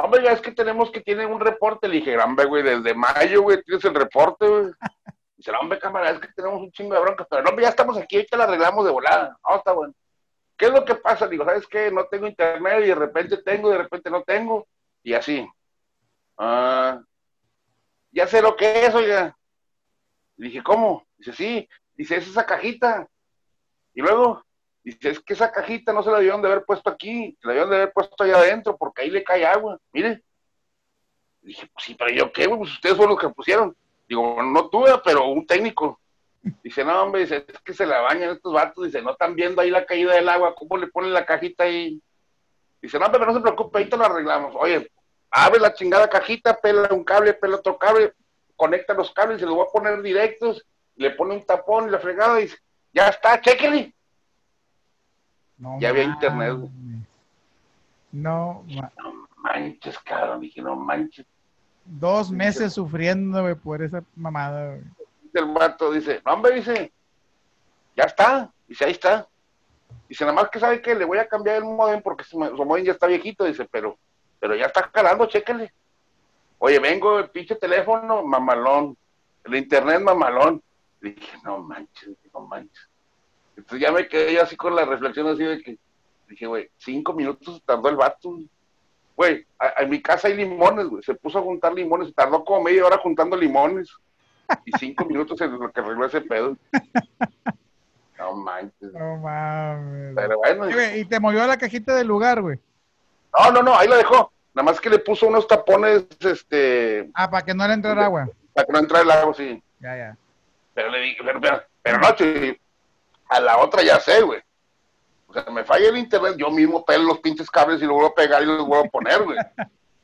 Hombre, ya es que tenemos que tiene un reporte, le dije, hombre, güey, desde mayo, güey, tienes el reporte, güey. *laughs* Dice, hombre, cámara, es que tenemos un chingo de broncas, pero no, hombre, ya estamos aquí, ahorita la arreglamos de volada. No, está bueno. ¿Qué es lo que pasa? Digo, ¿sabes qué? No tengo internet y de repente tengo, de repente no tengo, y así. Ah, ya sé lo que es, oiga. Le dije, ¿cómo? Dice, sí. Dice, es esa cajita. Y luego, dice, es que esa cajita no se la debieron de haber puesto aquí, se la debieron de haber puesto allá adentro, porque ahí le cae agua. Mire. Dije, pues sí, pero yo qué, pues ustedes fueron los que pusieron. Digo, no tuve, pero un técnico. Dice, no, hombre, dice, es que se la bañan estos vatos. Dice, no están viendo ahí la caída del agua, ¿cómo le ponen la cajita ahí? Dice, no, hombre, no se preocupe, ahorita lo arreglamos. Oye, abre la chingada cajita, pela un cable, pela otro cable, conecta los cables se los voy a poner directos, le pone un tapón y la fregada dice, ya está, chéquele. No Ya había internet. No, ma- Manches, cabrón, dije, no manches. dos meses sufriendo, güey, por esa mamada, güey. El vato, dice, no, hombre, dice, ya está, dice, ahí está. Dice, nada más que sabe que le voy a cambiar el modem porque su modem ya está viejito, dice, pero, pero ya está calando, chéquele. Oye, vengo el pinche teléfono, mamalón. El internet, mamalón. dije, no manches, no manches. Entonces ya me quedé así con la reflexión así de que, dije, güey, cinco minutos tardó el vato. Güey, en mi casa hay limones, güey. Se puso a juntar limones, tardó como media hora juntando limones. Y cinco *laughs* minutos en lo que arregló ese pedo. No manches. No mames. Pero bueno. Y, te movió la cajita del lugar, güey. No, no, no, ahí la dejó. Nada más que le puso unos tapones, este. Ah, para que no le entrara agua. Para que no entrara el agua, sí. Ya, ya. Pero le dije, pero, pero, pero no, a la otra ya sé, güey. O sea, me falla el internet, yo mismo pelo los pinches cables y lo vuelvo a pegar y los vuelvo a poner, güey.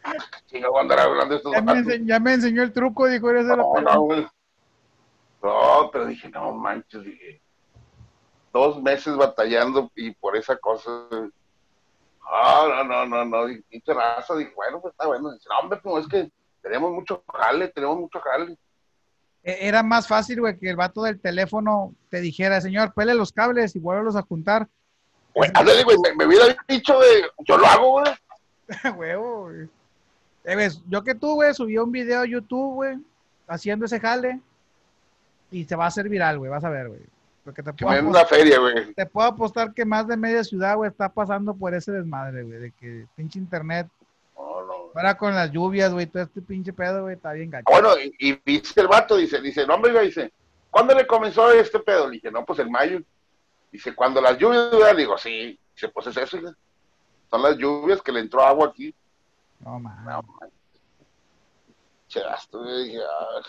*laughs* Chinga, voy a andar hablando de estos ya me, ya me enseñó el truco, dijo, eres de la No, no, güey. No, pero dije, no manches, dije. Dos meses batallando y por esa cosa. No, no, no, no, no. Pinche raza, dije, bueno, pues está bueno. Dice, no, hombre, pues es que tenemos mucho jale, tenemos mucho jale. E, era más fácil, güey, que el vato del teléfono te dijera, señor, pele los cables y vuélvelos a juntar. Güey, güey, me, me, hubiera dicho, güey, yo lo hago, güey. *laughs* Huevo, güey. Eh, ves, yo que tú, güey, subí un video a YouTube, güey, haciendo ese jale y se va a hacer viral, güey, vas a ver, güey. Porque te puedo, apostar, feria, güey. te puedo apostar que más de media ciudad, güey, está pasando por ese desmadre, güey, de que pinche internet Ahora con las lluvias, güey, todo este pinche pedo, güey, está bien gacho. Bueno, y, dice el vato, dice, dice, no, hombre, dice, ¿cuándo le comenzó este pedo? Le dije, no, pues en mayo. Dice, cuando las lluvias, le digo, sí. Dice, pues es eso, Son las lluvias que le entró agua aquí. No, man. No, man. dije, ah,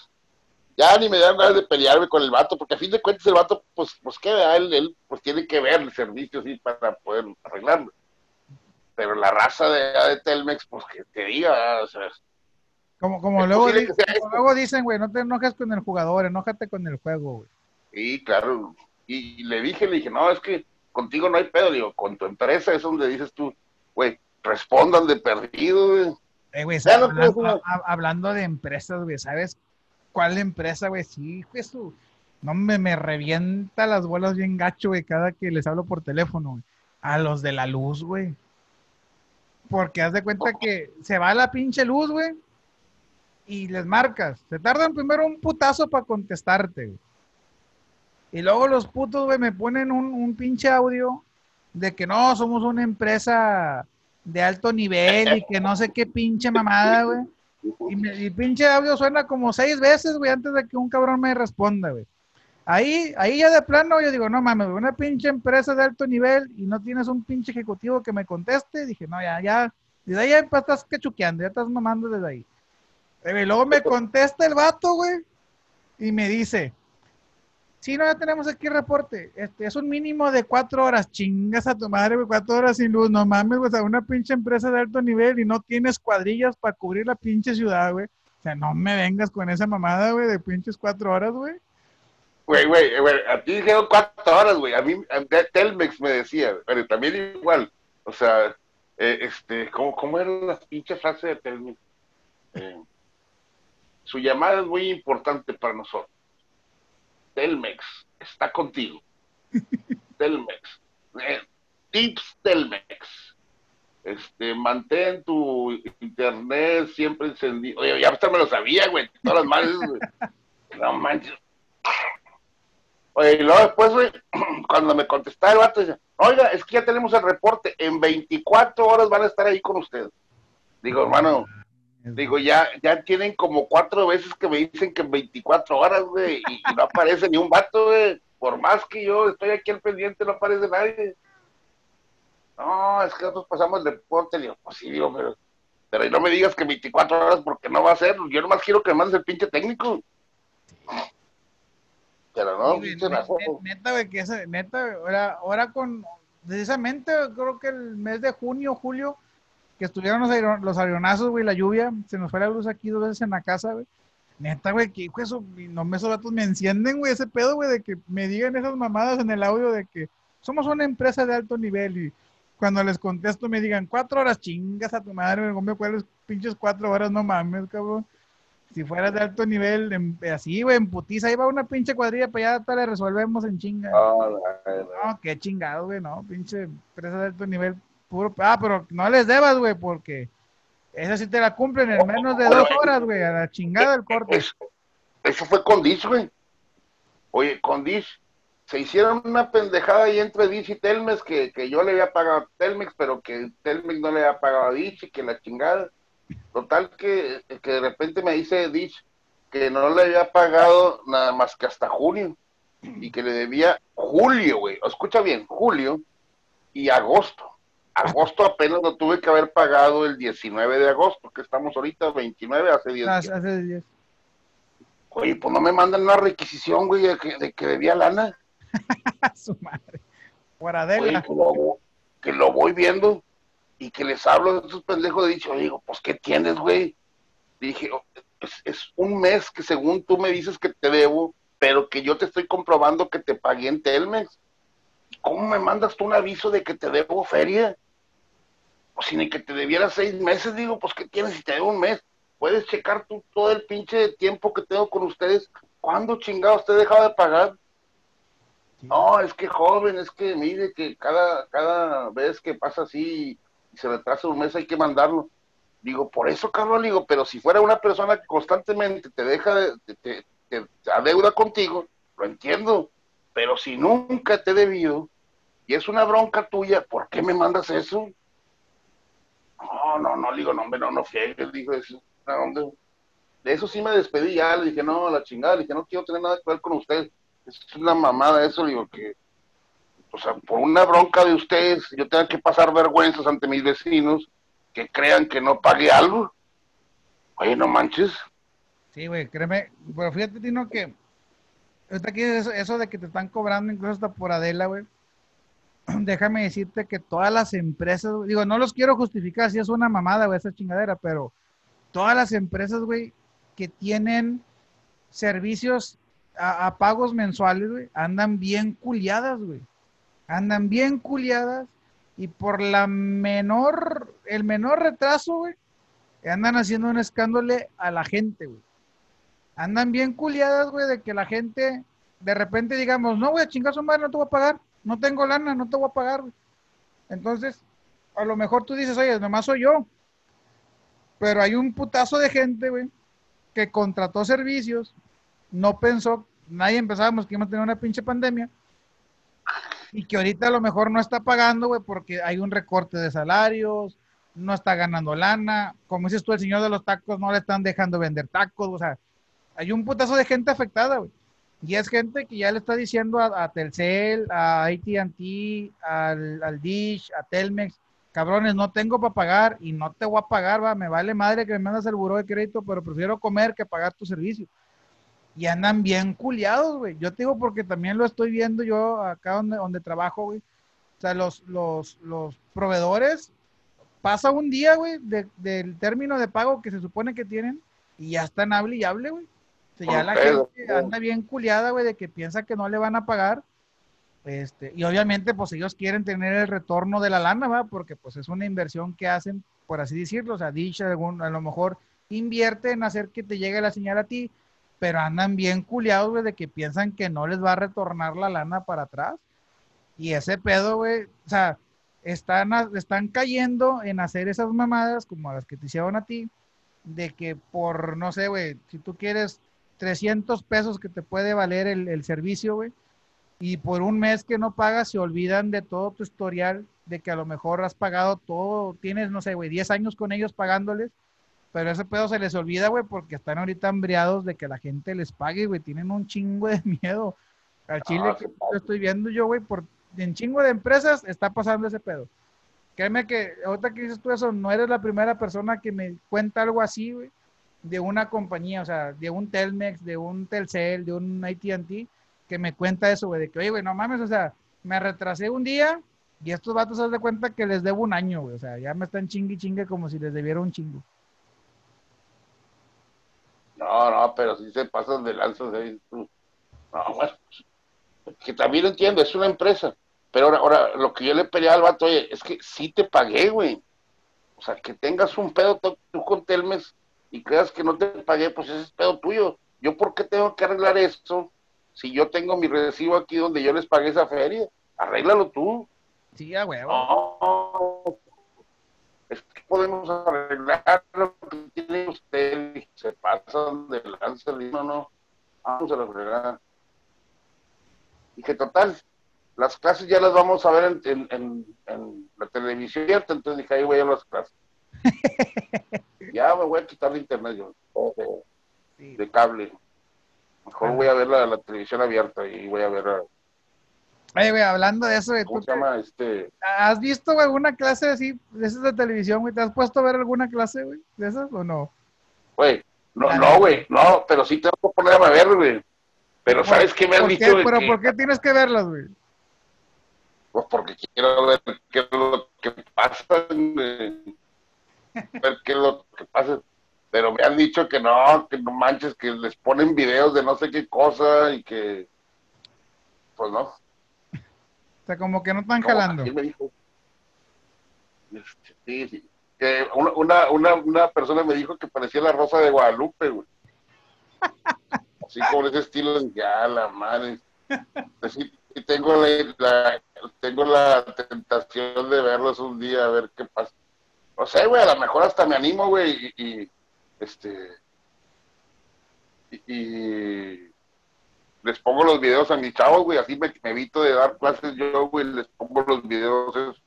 ya ni me dan ganas de pelearme con el vato, porque a fin de cuentas el vato, pues, pues que él, él, pues tiene que ver el servicio, sí, para poder arreglarlo pero la raza de, de Telmex, pues que te diga, o sea, como, como, luego, luego dicen, güey, no te enojes con el jugador, enójate con el juego, güey. Sí, claro. Y, le dije, le dije, no, es que contigo no hay pedo, digo, con tu empresa es donde dices tú, güey, respondan de perdido, güey. Eh, güey, hablando, de empresas, güey, ¿sabes cuál empresa, güey? Sí, Jesús. No me, me revienta las bolas bien gacho, güey, cada que les hablo por teléfono, güey. A los de la luz, güey. Porque haz de cuenta que se va la pinche luz, güey, y les marcas. Se tardan primero un putazo para contestarte, güey. Y luego los putos, güey, me ponen un, pinche audio de que no, somos una empresa de alto nivel y que no sé qué pinche mamada, güey. Y, y pinche audio suena como seis veces, güey, antes de que un cabrón me responda, güey. Ahí, ahí ya de plano yo digo, no mames, una pinche empresa de alto nivel y no tienes un pinche ejecutivo que me conteste. Dije, no, ya, ya, desde ahí ya estás cachuqueando, ya estás mamando desde ahí. Y luego me contesta el vato, güey, y me dice, sí, no, ya tenemos aquí reporte. Este, es un mínimo de cuatro horas. Chingas a tu madre, güey, cuatro horas sin luz. No mames, güey, o sea, una pinche empresa de alto nivel y no tienes cuadrillas para cubrir la pinche ciudad, güey. O sea, no me vengas con esa mamada, güey, de pinches cuatro horas, güey. Güey, güey, güey, a ti dijeron cuatro horas, güey. A mí, Telmex me decía, pero también igual. O sea, eh, este, ¿cómo, ¿cómo era la pinche frase de Telmex? Eh, su llamada es muy importante para nosotros. Telmex está contigo. *laughs* Telmex. Eh, tips Telmex. Este, mantén tu internet siempre encendido. Oye, ya hasta me lo sabía, güey. Todas las madres, güey. *laughs* No manches. Oye, y luego después, güey, *clears throat* cuando me contestaba el vato, dice, oiga, es que ya tenemos el reporte, en 24 horas van a estar ahí con ustedes. Digo, hermano, digo, ya, ya tienen como cuatro veces que me dicen que en 24 horas, güey, y, no aparece ni un vato, güey. Por más que yo estoy aquí al pendiente, no aparece nadie. No, es que nosotros pasamos el reporte, digo, pues sí, digo, pero, pero no me digas que 24 horas porque no va a ser, yo nomás quiero que me mandes el pinche técnico. Pero no, neta, güey, que esa, neta, ahora, ahora con, precisamente, creo que el mes de junio, julio, que estuvieron los, los avionazos, güey, la lluvia, se nos fue la luz aquí dos veces en la casa, güey. Neta, güey, que eso, no me esos datos me encienden, güey, ese pedo, güey, de que me digan esas mamadas en el audio de que somos una empresa de alto nivel y cuando les contesto me digan cuatro horas, chingas a tu madre, güey, ¿cuáles pinches cuatro horas? No mames, cabrón. Si fueras de alto nivel, en- así, güey, en putiza, ahí va una pinche cuadrilla para allá, te la resolvemos en chinga. No, la- No, qué chingado, güey, no, pinche empresa de alto nivel, puro. Ah, pero no les debas, güey, porque esa sí te la cumplen en menos de dos horas, güey, a la chingada del corte. Eso, eso fue con Dish, güey. Oye, con Dish, se hicieron una pendejada ahí entre Dish y Telmex que, que yo le había pagado a Telmex, pero que Telmex no le había pagado a Dish y que la chingada. Total que, que de repente me dice Dish que no le había pagado nada más que hasta junio y que le debía julio, güey. Escucha bien, julio y agosto. Agosto apenas lo tuve que haber pagado el 19 de agosto, que estamos ahorita 29, hace 10 días. Hace. Oye, pues no me mandan una requisición, güey, de que, de que debía lana. *laughs* A su madre. Por Oye, que lo, que lo voy viendo y que les hablo de esos pendejos. De dicho, digo, pues, ¿qué tienes, güey? Dije, "Oh, es, es un mes que según tú me dices que te debo, pero que yo te estoy comprobando que te pagué en Telmex. ¿Cómo me mandas tú un aviso de que te debo feria? Pues si ni que te debiera seis meses, digo, pues, ¿qué tienes si te debo un mes? Puedes checar tú todo el pinche tiempo que tengo con ustedes. ¿Cuándo chingados te he dejado de pagar? No, es que joven, es que mire que cada, cada vez que pasa así se retrasa un mes hay que mandarlo. Digo, por eso, cabrón, digo, pero si fuera una persona que constantemente te deja, de, te, te- te adeuda contigo, lo entiendo, pero si nunca te he debido y es una bronca tuya, ¿por qué me mandas eso? No, no, no, digo, no, hombre, no, no friegues, dijo eso. No. De eso sí me despedí ya, le dije, no, la chingada, le dije, no quiero tener nada que ver con usted. Es una mamada eso, digo, que, o sea, por una bronca de ustedes, yo tenga que pasar vergüenzas ante mis vecinos, que crean que no pagué algo. Oye, no manches. Sí, güey, créeme. Pero fíjate, Tino, que aquí eso, de que te están cobrando incluso hasta por Adela, güey. *clears throat* Déjame decirte que todas las empresas, digo, no los quiero justificar si es una mamada, güey, esa chingadera, pero todas las empresas, güey, que tienen servicios a, a pagos mensuales, güey, andan bien culiadas, güey. Andan bien culiadas y por la menor, el menor retraso, güey, andan haciendo un escándalo a la gente, güey. Andan bien culiadas, güey, de que la gente de repente digamos, no, güey, su madre, no te voy a pagar, no tengo lana, no te voy a pagar, güey. Entonces, a lo mejor tú dices, oye, nomás soy yo. Pero hay un putazo de gente, güey, que contrató servicios, no pensó, nadie pensábamos que íbamos a tener una pinche pandemia, y que ahorita a lo mejor no está pagando, güey, porque hay un recorte de salarios, no está ganando lana, como dices tú, el señor de los tacos no le están dejando vender tacos, o sea, hay un putazo de gente afectada, güey. Y es gente que ya le está diciendo a, Telcel, a AT&T, al, al Dish, a Telmex, cabrones, no tengo para pagar y no te voy a pagar, va, me vale madre que me mandas el buró de crédito, pero prefiero comer que pagar tu servicio. Y andan bien culiados, güey. Yo te digo porque también lo estoy viendo yo acá donde, donde trabajo, güey. O sea, los, los, los proveedores, pasa un día, güey, de- del término de pago que se supone que tienen y ya están hable y hable, güey. O sea, ya la pedo, gente anda bien culiada, güey, de que piensa que no le van a pagar. Este, y obviamente, pues ellos quieren tener el retorno de la lana, ¿va? Porque pues es una inversión que hacen, por así decirlo. O sea, algún, a lo mejor invierte en hacer que te llegue la señal a ti, pero andan bien culiados, güey, de que piensan que no les va a retornar la lana para atrás. Y ese pedo, güey, o sea, están, están cayendo en hacer esas mamadas como las que te hicieron a ti, de que por, no sé, güey, si tú quieres 300 pesos que te puede valer el, el servicio, güey, y por un mes que no pagas se olvidan de todo tu historial, de que a lo mejor has pagado todo, tienes, no sé, güey, 10 años con ellos pagándoles, pero ese pedo se les olvida, güey, porque están ahorita hambriados de que la gente les pague, güey, tienen un chingo de *laughs* miedo. Al Chile Ah, que sí, lo estoy viendo yo, güey, por en chingo de empresas está pasando ese pedo. Créeme que ahorita que dices tú eso, no eres la primera persona que me cuenta algo así, güey, de una compañía, o sea, de un Telmex, de un Telcel, de un AT&T, que me cuenta eso, güey, de que, oye, güey, no mames, o sea, me retrasé un día y estos vatos se dan de cuenta que les debo un año, güey, o sea, ya me están chingue chingue como si les debiera un chingo. No, no, pero si se pasan de lanzas ahí. No, bueno, que también lo entiendo, es una empresa. Pero ahora, ahora, lo que yo le peleé al vato, oye, es que sí te pagué, güey. O sea, que tengas un pedo tú, con Telmes y creas que no te pagué, pues ese es pedo tuyo. ¿Yo por qué tengo que arreglar esto si yo tengo mi recibo aquí donde yo les pagué esa feria? Arréglalo tú. Sí, a huevo. No, podemos arreglar lo que tiene usted y se pasan de lanza. No, no, vamos a la fregada. Y que total, las clases ya las vamos a ver en, en, en, en la televisión, entonces dije, ahí voy a las clases. *laughs* ya me voy a quitar de internet yo, de cable. Mejor voy a ver la, la televisión abierta y voy a ver, a- Oye, güey, hablando de eso, güey, ¿cómo ¿tú se llama? Este, ¿has visto güey, alguna clase así, de esas de televisión, güey? ¿Te has puesto a ver alguna clase, güey, de esas o no? güey, no, no, güey, no, pero sí tengo que ponerme a ver, güey. Pero ¿sabes qué me han ¿Por dicho? qué? ¿Pero que- por qué tienes que verlas, güey? Pues porque quiero ver qué es lo que pasa, güey. ver qué es lo que pasa. Pero me han dicho que no, que no manches, que les ponen videos de no sé qué cosa y que, pues no. O sea, como que no están No, jalando. así me dijo. Este, Sí, sí. Que una, una, una, persona me dijo que parecía la Rosa de Guadalupe, güey. *laughs* Así como ese estilo, ya la madre. Pues sí, sí tengo la, la- tengo la tentación de verlos un día a ver qué pasa. No sé, güey, a lo mejor hasta me animo, güey, y, y, este y, y les pongo los videos a mis chavos, güey, así me, me evito de dar clases yo, güey, les pongo los videos,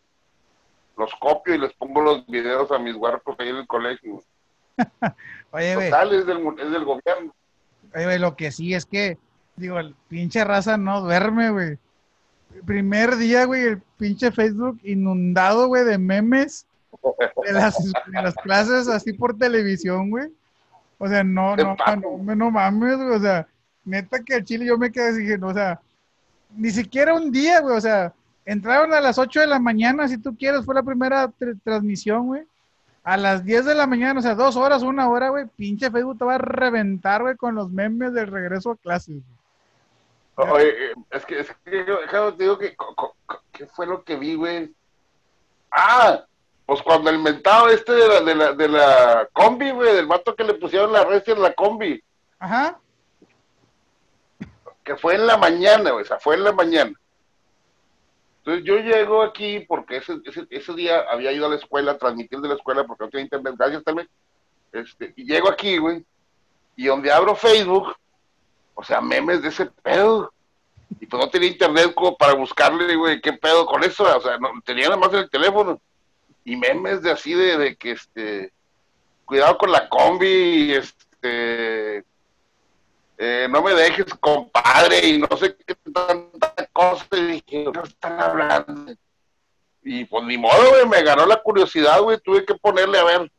los copio y les pongo los videos a mis huercos ahí en el colegio. *laughs* Oye, güey, Total, es del, es del gobierno. oye, güey, lo que sí es que, digo, el pinche raza no duerme, güey. Primer día, güey, el pinche Facebook inundado, güey, de memes de las, de las clases así por televisión, güey. O sea, no, no, no, no mames, güey. O sea, neta que al chile yo me quedé no, o sea, ni siquiera un día, güey. O sea, entraron a las 8 de la mañana, si tú quieres, fue la primera tr- transmisión, güey. A las 10 de la mañana, o sea, dos horas, una hora, güey, pinche Facebook te va a reventar, güey, con los memes del regreso a clases. güey. Oye, eh, es que, es que yo, déjame te digo que, ¿qué fue lo que vi, güey? Ah, pues cuando el mentado este de la, de la, de la combi, güey, del vato que le pusieron la red en la combi, Ajá. Que fue en la mañana, o sea, fue en la mañana. Entonces yo llego aquí porque ese, ese, ese día había ido a la escuela, a transmitir de la escuela porque no tenía internet, gracias también. Este, y llego aquí, güey, y donde abro Facebook, o sea, memes de ese pedo. Y pues no tenía internet como para buscarle, güey, qué pedo con eso, o sea, no, tenía nada más el teléfono. Y memes de así de que, este, cuidado con la combi, este, eh, no me dejes, compadre, y no sé qué tanta cosa. Y dije, ¿qué están hablando? Y pues ni modo, güey, me ganó la curiosidad, güey, tuve que ponerle a ver.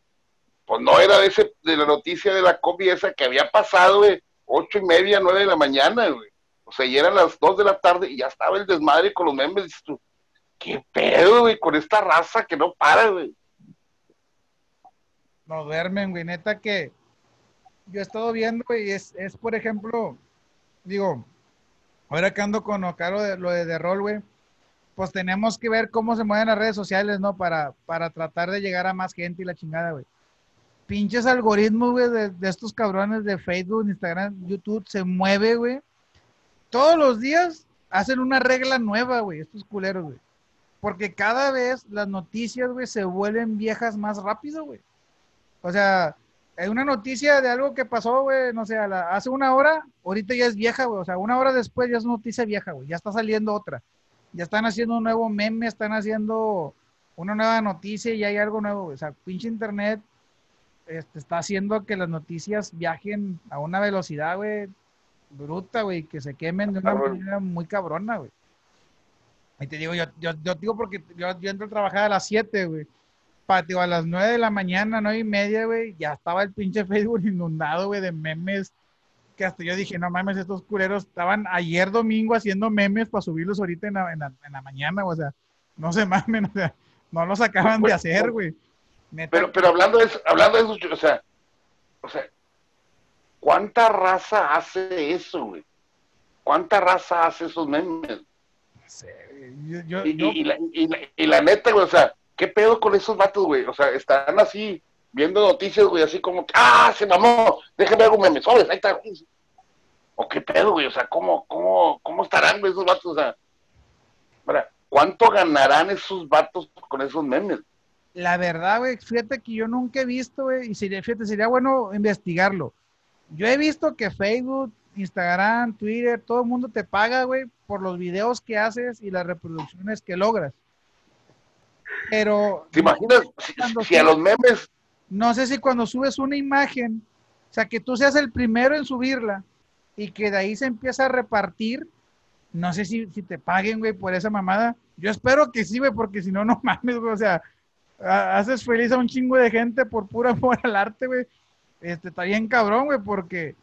Pues no era de, ese, de la noticia de la combi esa que había pasado, güey, ocho y media, nueve de la mañana, güey. O sea, y eran las dos de la tarde y ya estaba el desmadre con los memes. Dices tú, ¿qué pedo, güey, con esta raza que no para, güey? No duermen, güey. Neta que yo he estado viendo, güey, es, es por ejemplo, digo, ahora que ando con Ocaro de lo de, de güey, pues tenemos que ver cómo se mueven las redes sociales, ¿no? Para, para tratar de llegar a más gente y la chingada, güey. Pinches algoritmos, güey, de, de estos cabrones de Facebook, Instagram, YouTube, se mueve, güey. Todos los días hacen una regla nueva, güey, estos culeros, güey. Porque cada vez las noticias, güey, se vuelven viejas más rápido, güey. O sea, hay una noticia de algo que pasó, güey, no sé, a la- hace una hora, ahorita ya es vieja, güey. O sea, una hora después ya es noticia vieja, güey. Ya está saliendo otra. Ya están haciendo un nuevo meme, están haciendo una nueva noticia y hay algo nuevo, güey. O sea, pinche internet este, está haciendo que las noticias viajen a una velocidad, güey, bruta, güey, que se quemen de una manera muy cabrona, güey. Y te digo, yo, yo, yo digo porque yo, yo entro a trabajar a las 7, güey. Pa, digo, a las 9 de la mañana, 9 y media, güey, ya estaba el pinche Facebook *laughs* inundado, güey, de memes. Que hasta yo dije, no mames, estos culeros estaban ayer domingo haciendo memes para subirlos ahorita en la, en la, en la mañana, o sea, no se mamen, *laughs* o sea, no los acaban de Bueno, hacer, güey. Neta, Pero, pero hablando de eso, hablando de eso, o sea, o sea, ¿cuánta raza hace eso, güey? ¿Cuánta raza hace esos memes? no sé, güey, yo, yo, Y, yo- y- y la, y la- y la neta, güey, o sea, ¿qué pedo con esos vatos, güey? O sea, están así viendo noticias, güey, así como, ah, se mamó, déjame algo meme, sobres, ahí está. O qué pedo, güey, o sea, ¿cómo, cómo, cómo estarán güey, esos vatos? O sea, ¿cuánto ganarán esos vatos con esos memes? La verdad, güey, fíjate que yo nunca he visto, güey, y sería, fíjate, sería bueno investigarlo. Yo he visto que Facebook, Instagram, Twitter, todo el mundo te paga, güey, por los videos que haces y las reproducciones que logras. Pero. ¿Te imaginas si, a los memes. No sé si cuando subes una imagen, o sea, que tú seas el primero en subirla y que de ahí se empieza a repartir, no sé si, si te paguen, güey, por esa mamada. Yo espero que sí, güey, porque si no, no *laughs* mames, güey, o sea, haces feliz a un chingo de gente por pura amor al arte, güey. Este, está bien cabrón, güey, porque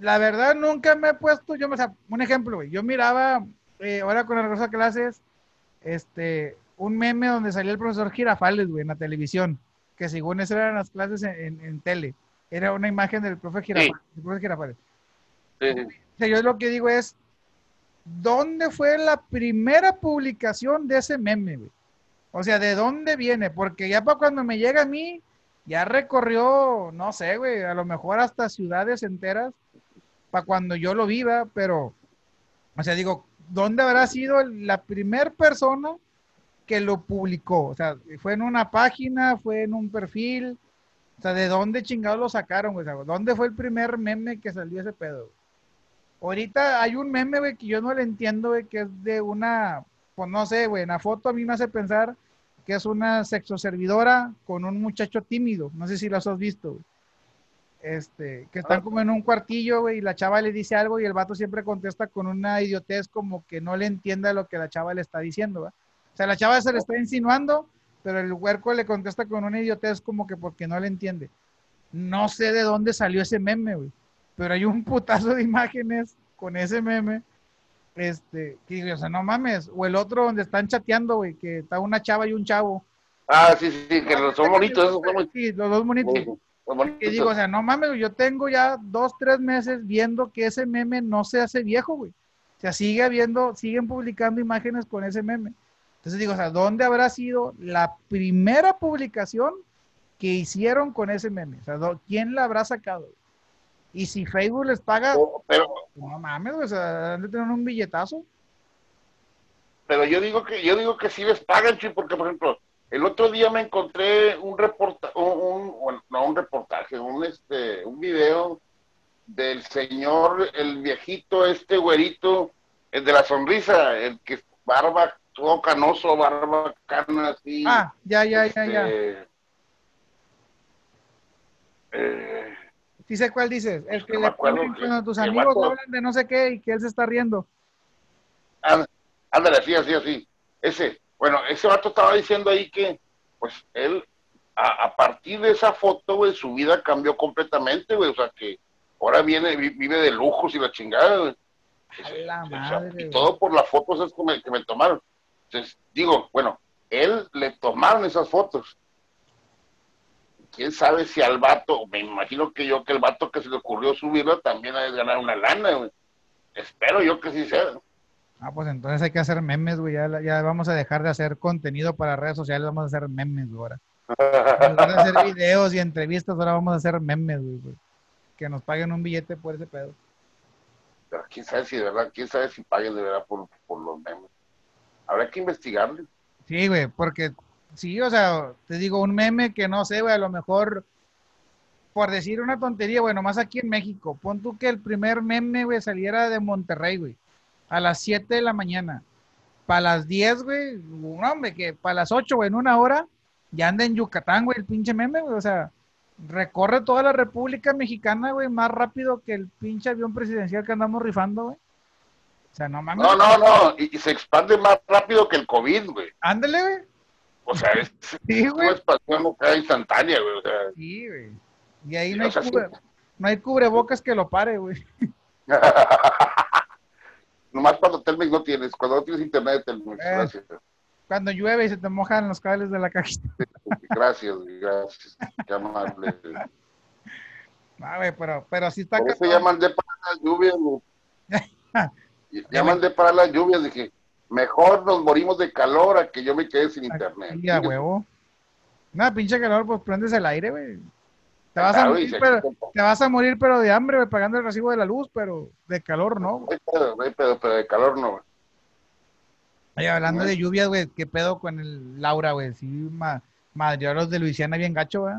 la verdad nunca me he puesto, yo, o sea, un ejemplo, güey, yo miraba, eh, ahora con las clases, este, un meme donde salía el profesor Girafales, güey, en la televisión, que según eso eran las clases en, tele. Era una imagen del profe Girafales. O sea, yo lo que digo es, ¿dónde fue la primera publicación de ese meme, güey? O sea, ¿de dónde viene? Porque ya para cuando me llega a mí, ya recorrió, no sé, güey, a lo mejor hasta ciudades enteras para cuando yo lo viva, pero, o sea, digo, ¿dónde habrá sido la primera persona que lo publicó? O sea, fue en una página, fue en un perfil, o sea, ¿de dónde chingados lo sacaron, güey? ¿Dónde fue el primer meme que salió ese pedo? Ahorita hay un meme, güey, que yo no le entiendo, güey, que es de una, pues no sé, güey, en la foto a mí me hace pensar que es una sexoservidora con un muchacho tímido. No sé si los has visto, güey. Este, que están ah. como en un cuartillo, güey, y la chava le dice algo y el vato siempre contesta con una idiotez como que no le entienda lo que la chava le está diciendo, ¿va? O sea, la chava se le está insinuando, pero el huerco le contesta con una idiotez como que porque no le entiende. No sé de dónde salió ese meme, güey, pero hay un putazo de imágenes con ese meme, este, que o sea, no mames, o el otro donde están chateando, güey, que está una chava y un chavo. Ah, sí, sí, que los son bonitos, esos son Sí, los dos bonitos. Que digo, o sea, no mames, yo tengo ya dos, tres meses viendo que ese meme no se hace viejo, güey. O sea, sigue habiendo, siguen publicando imágenes con ese meme. Entonces digo, o sea, ¿dónde habrá sido la primera publicación que hicieron con ese meme? O sea, ¿quién la habrá sacado? Y si Facebook les paga, oh, pero, no mames, o sea, han de tener un billetazo. Pero yo digo que, yo digo que sí les pagan, porque por ejemplo, el otro día me encontré un reportaje, un, no un reportaje, un este, un video del señor, el viejito, este güerito, el de la sonrisa, el que barba, todo canoso, barba cana así. Ah, ya, ya, ya, ya. Este, eh, sé cuál dices, el que le ponen cuando tus amigos hablan de no sé qué y que él se está riendo. Ándale, así, así, así. Ese, bueno, ese vato estaba diciendo ahí que, pues, él, a, partir de esa foto, güey, su vida cambió completamente, güey. O sea, que ahora viene, vive de lujos y la chingada, güey. La madre, y todo por las fotos que me, que me tomaron. Entonces, digo, bueno, él le tomaron esas fotos. Quién sabe si al vato, me imagino que yo que el vato que se le ocurrió subirlo también ha de ganar una lana, güey. Espero yo que sí sea. Ah, pues entonces hay que hacer memes, güey. Ya, ya, vamos a dejar de hacer contenido para redes sociales, vamos a hacer memes, güey, ahora. Vamos a hacer *laughs* videos y entrevistas, ahora vamos a hacer memes, güey. Que nos paguen un billete por ese pedo. Pero quién sabe si de verdad, quién sabe si paguen de verdad por, por los memes. Habrá que investigarle. Sí, güey, porque sí, o sea, te digo, un meme que no sé, güey, a lo mejor, por decir una tontería, bueno, más aquí en México, pon tú que el primer meme, güey, saliera de Monterrey, güey a las 7 de la mañana. Para las 10, güey, un hombre, que para las 8, güey, en una hora, ya anda en Yucatán, güey, el pinche meme, güey, o sea, recorre toda la República Mexicana, güey, más rápido que el pinche avión presidencial que andamos rifando, güey. O sea, no mames. No, no, no, y, se expande más rápido que el COVID, güey. Ándale, güey. O sea, es, *laughs* sí, güey. expansión instantánea, güey. O sea, sí, güey. Y ahí no, hay cubre, no hay cubrebocas que lo pare, güey. *laughs* Nomás cuando Telmex no tienes, cuando no tienes internet Telmex. Eh, gracias. Cuando llueve y se te mojan los cables de la cajita. gracias, gracias. Qué amable. *laughs* A ver, pero, pero sí está... Eso ya mandé para las lluvias, ya mandé para las lluvias, dije, mejor nos morimos de calor a que yo me quede sin internet. Ya, huevo. Nada, pinche calor, pues prendes el aire, güey. Te vas, a Claro, morir, pero, quita. te vas a morir, pero de hambre, güey, pagando el recibo de la luz, pero de calor no. No hay pedo, no hay pedo, pero de calor no, güey. Oye, hablando de lluvias, güey, ¿qué pedo con el Laura, güey? Sí, ma madrió a los de Luisiana bien gacho, güey.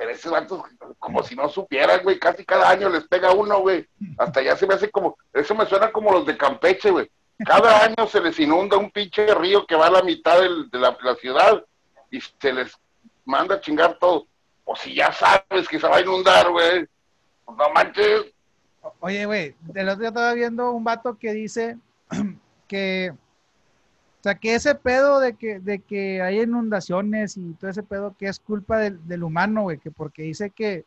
Pero esos vatos, como si no supieran, güey, casi cada año les pega uno, güey. Hasta ya se me hace como, eso me suena como los de Campeche, güey. Cada *laughs* año se les inunda un pinche río que va a la mitad del- de la, la ciudad y se les manda a chingar todo. O si ya sabes que se va a inundar, güey. Pues no manches. Oye, güey, el otro día estaba viendo un vato que dice *clears throat* que, o sea, que ese pedo de que, de que hay inundaciones y todo ese pedo que es culpa del, del humano, güey, que porque dice que,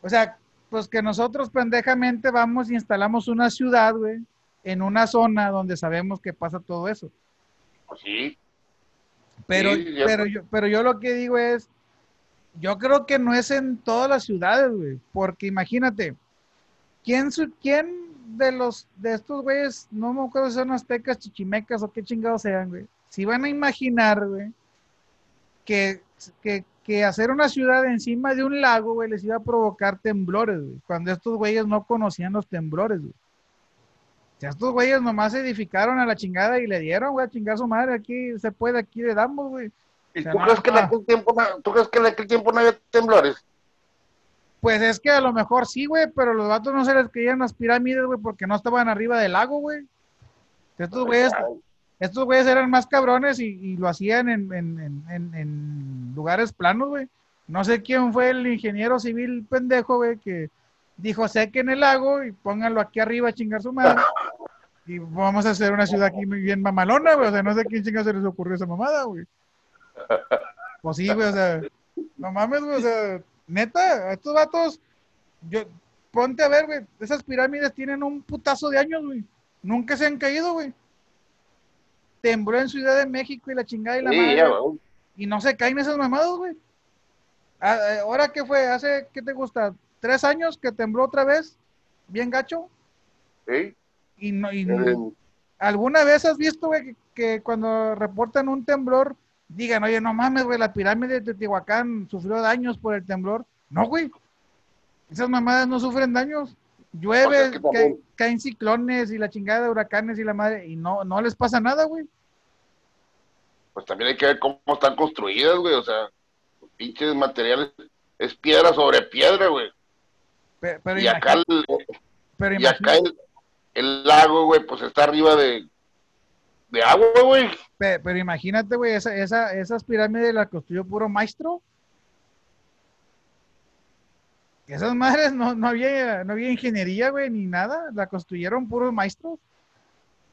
o sea, pues que nosotros pendejamente vamos y instalamos una ciudad, güey, en una zona donde sabemos que pasa todo eso. Pues sí, Pero, Sí, pero, yo, pero yo lo que digo es, yo creo que no es en todas las ciudades, güey, porque imagínate, ¿quién, su- quién de los de estos güeyes, no me acuerdo si son aztecas, chichimecas o qué chingados sean, güey, si van a imaginar, güey, que, que, que hacer una ciudad encima de un lago, güey, les iba a provocar temblores, güey, cuando estos güeyes no conocían los temblores, güey. Sea, estos güeyes nomás se edificaron a la chingada y le dieron, güey, a chingar a su madre. Aquí se puede, aquí le damos, güey. ¿Y O sea, tú no, crees que en no. aquel tiempo, no- tú crees que en aquel tiempo no había temblores? Pues es que a lo mejor sí, güey, pero los vatos no se les creían las pirámides, güey, porque no estaban arriba del lago, güey. Estos güeyes, estos güeyes eran más cabrones y, y lo hacían en, en- en- en- en lugares planos, güey. No sé quién fue el ingeniero civil pendejo, güey, que dijo sequen el lago y pónganlo aquí arriba a chingar su madre. *laughs* Y vamos a hacer una ciudad aquí muy bien mamalona, güey. O sea, no sé quién chingados se les ocurrió esa mamada, güey. Pues sí, güey, o sea, no mames, güey, o sea, neta, estos vatos, yo, ponte a ver, güey, esas pirámides tienen un putazo de años, güey. Nunca se han caído, güey. Tembló en Ciudad de México y la chingada y la Sí, madre. ya. Y no se caen esas mamadas, güey. Ah, eh, ¿Ahora qué fue? ¿Hace, qué te gusta? ¿Tres años que tembló otra vez? Bien gacho. Sí. Y no, y Eh, ¿Alguna vez has visto, güey, que, que cuando reportan un temblor, digan, oye, no mames, güey, la pirámide de Teotihuacán sufrió daños por el temblor? No, güey. Esas mamadas no sufren daños. Llueve, O sea, que también- ca- caen ciclones y la chingada de huracanes y la madre, y no, no les pasa nada, güey. pues también hay que ver cómo están construidas, güey. O sea, pinches materiales. Es piedra sobre piedra, güey. Pero, Y acá, el, pero y acá el, el lago, güey, pues está arriba de, de agua, güey. pe- pero imagínate, güey, esa, esa, esas pirámides las construyó puro maestro. Esas madres no, no había, no había ingeniería, güey, ni nada. La construyeron puros maestros.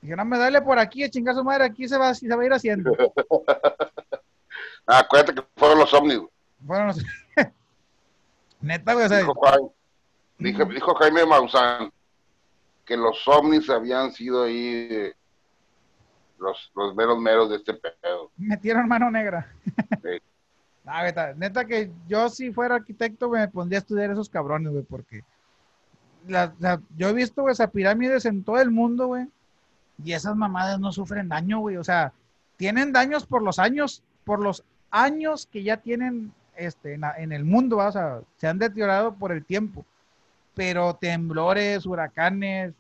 Dijeron, me dale por aquí, a chingar su madre, aquí se va, se va a ir haciendo. *laughs* Ah, acuérdate que fueron los ovnis, güey. No sé. *laughs* Neta, güey, Dijo, Juan- dijo, dijo Jaime Maussan que los ovnis habían sido ahí eh, los, los meros meros de este pedo. metieron mano negra. Sí. *laughs* Neta, neta que yo si fuera arquitecto me pondría a estudiar esos cabrones, güey, porque la- la- yo he visto güey, esas pirámides en todo el mundo, güey, y esas mamadas no sufren daño, güey, o sea, tienen daños por los años, por los años que ya tienen este, en, en el mundo, ¿va? o sea, se han deteriorado por el tiempo, pero temblores, huracanes,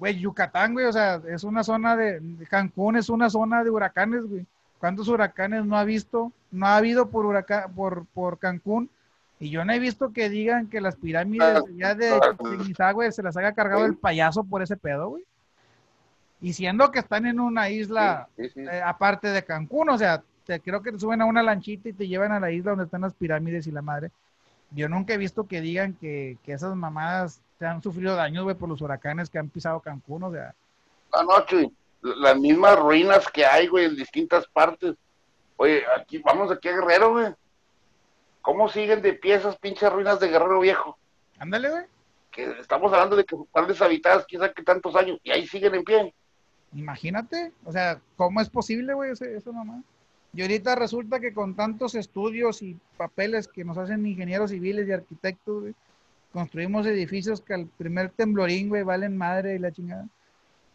güey, Yucatán, güey, o sea, es una zona de, Cancún es una zona de huracanes, güey. ¿Cuántos huracanes no ha visto? No ha habido por huracán, por, por Cancún. Y yo no he visto que digan que las pirámides ya de Chichén se las haya cargado el payaso por ese pedo, güey. Y siendo que están en una isla Sí, sí, sí. eh, aparte de Cancún, o sea, te, creo que te suben a una lanchita y te llevan a la isla donde están las pirámides y la madre. Yo nunca he visto que digan que, que esas mamadas se han sufrido daños, güey, por los huracanes que han pisado Cancún, o sea. anoche, las mismas ruinas que hay, güey, en distintas partes. Oye, aquí, vamos aquí a Guerrero, güey. ¿Cómo siguen de pie esas pinches ruinas de Guerrero Viejo? Ándale, güey. Que estamos hablando de que están deshabitadas, quién sabe qué tantos años, y ahí siguen en pie. Imagínate, o sea, ¿cómo es posible, güey, ese- eso mamá? Y ahorita resulta que con tantos estudios y papeles que nos hacen ingenieros civiles y arquitectos, güey, construimos edificios que al primer temblorín, güey, valen madre y la chingada.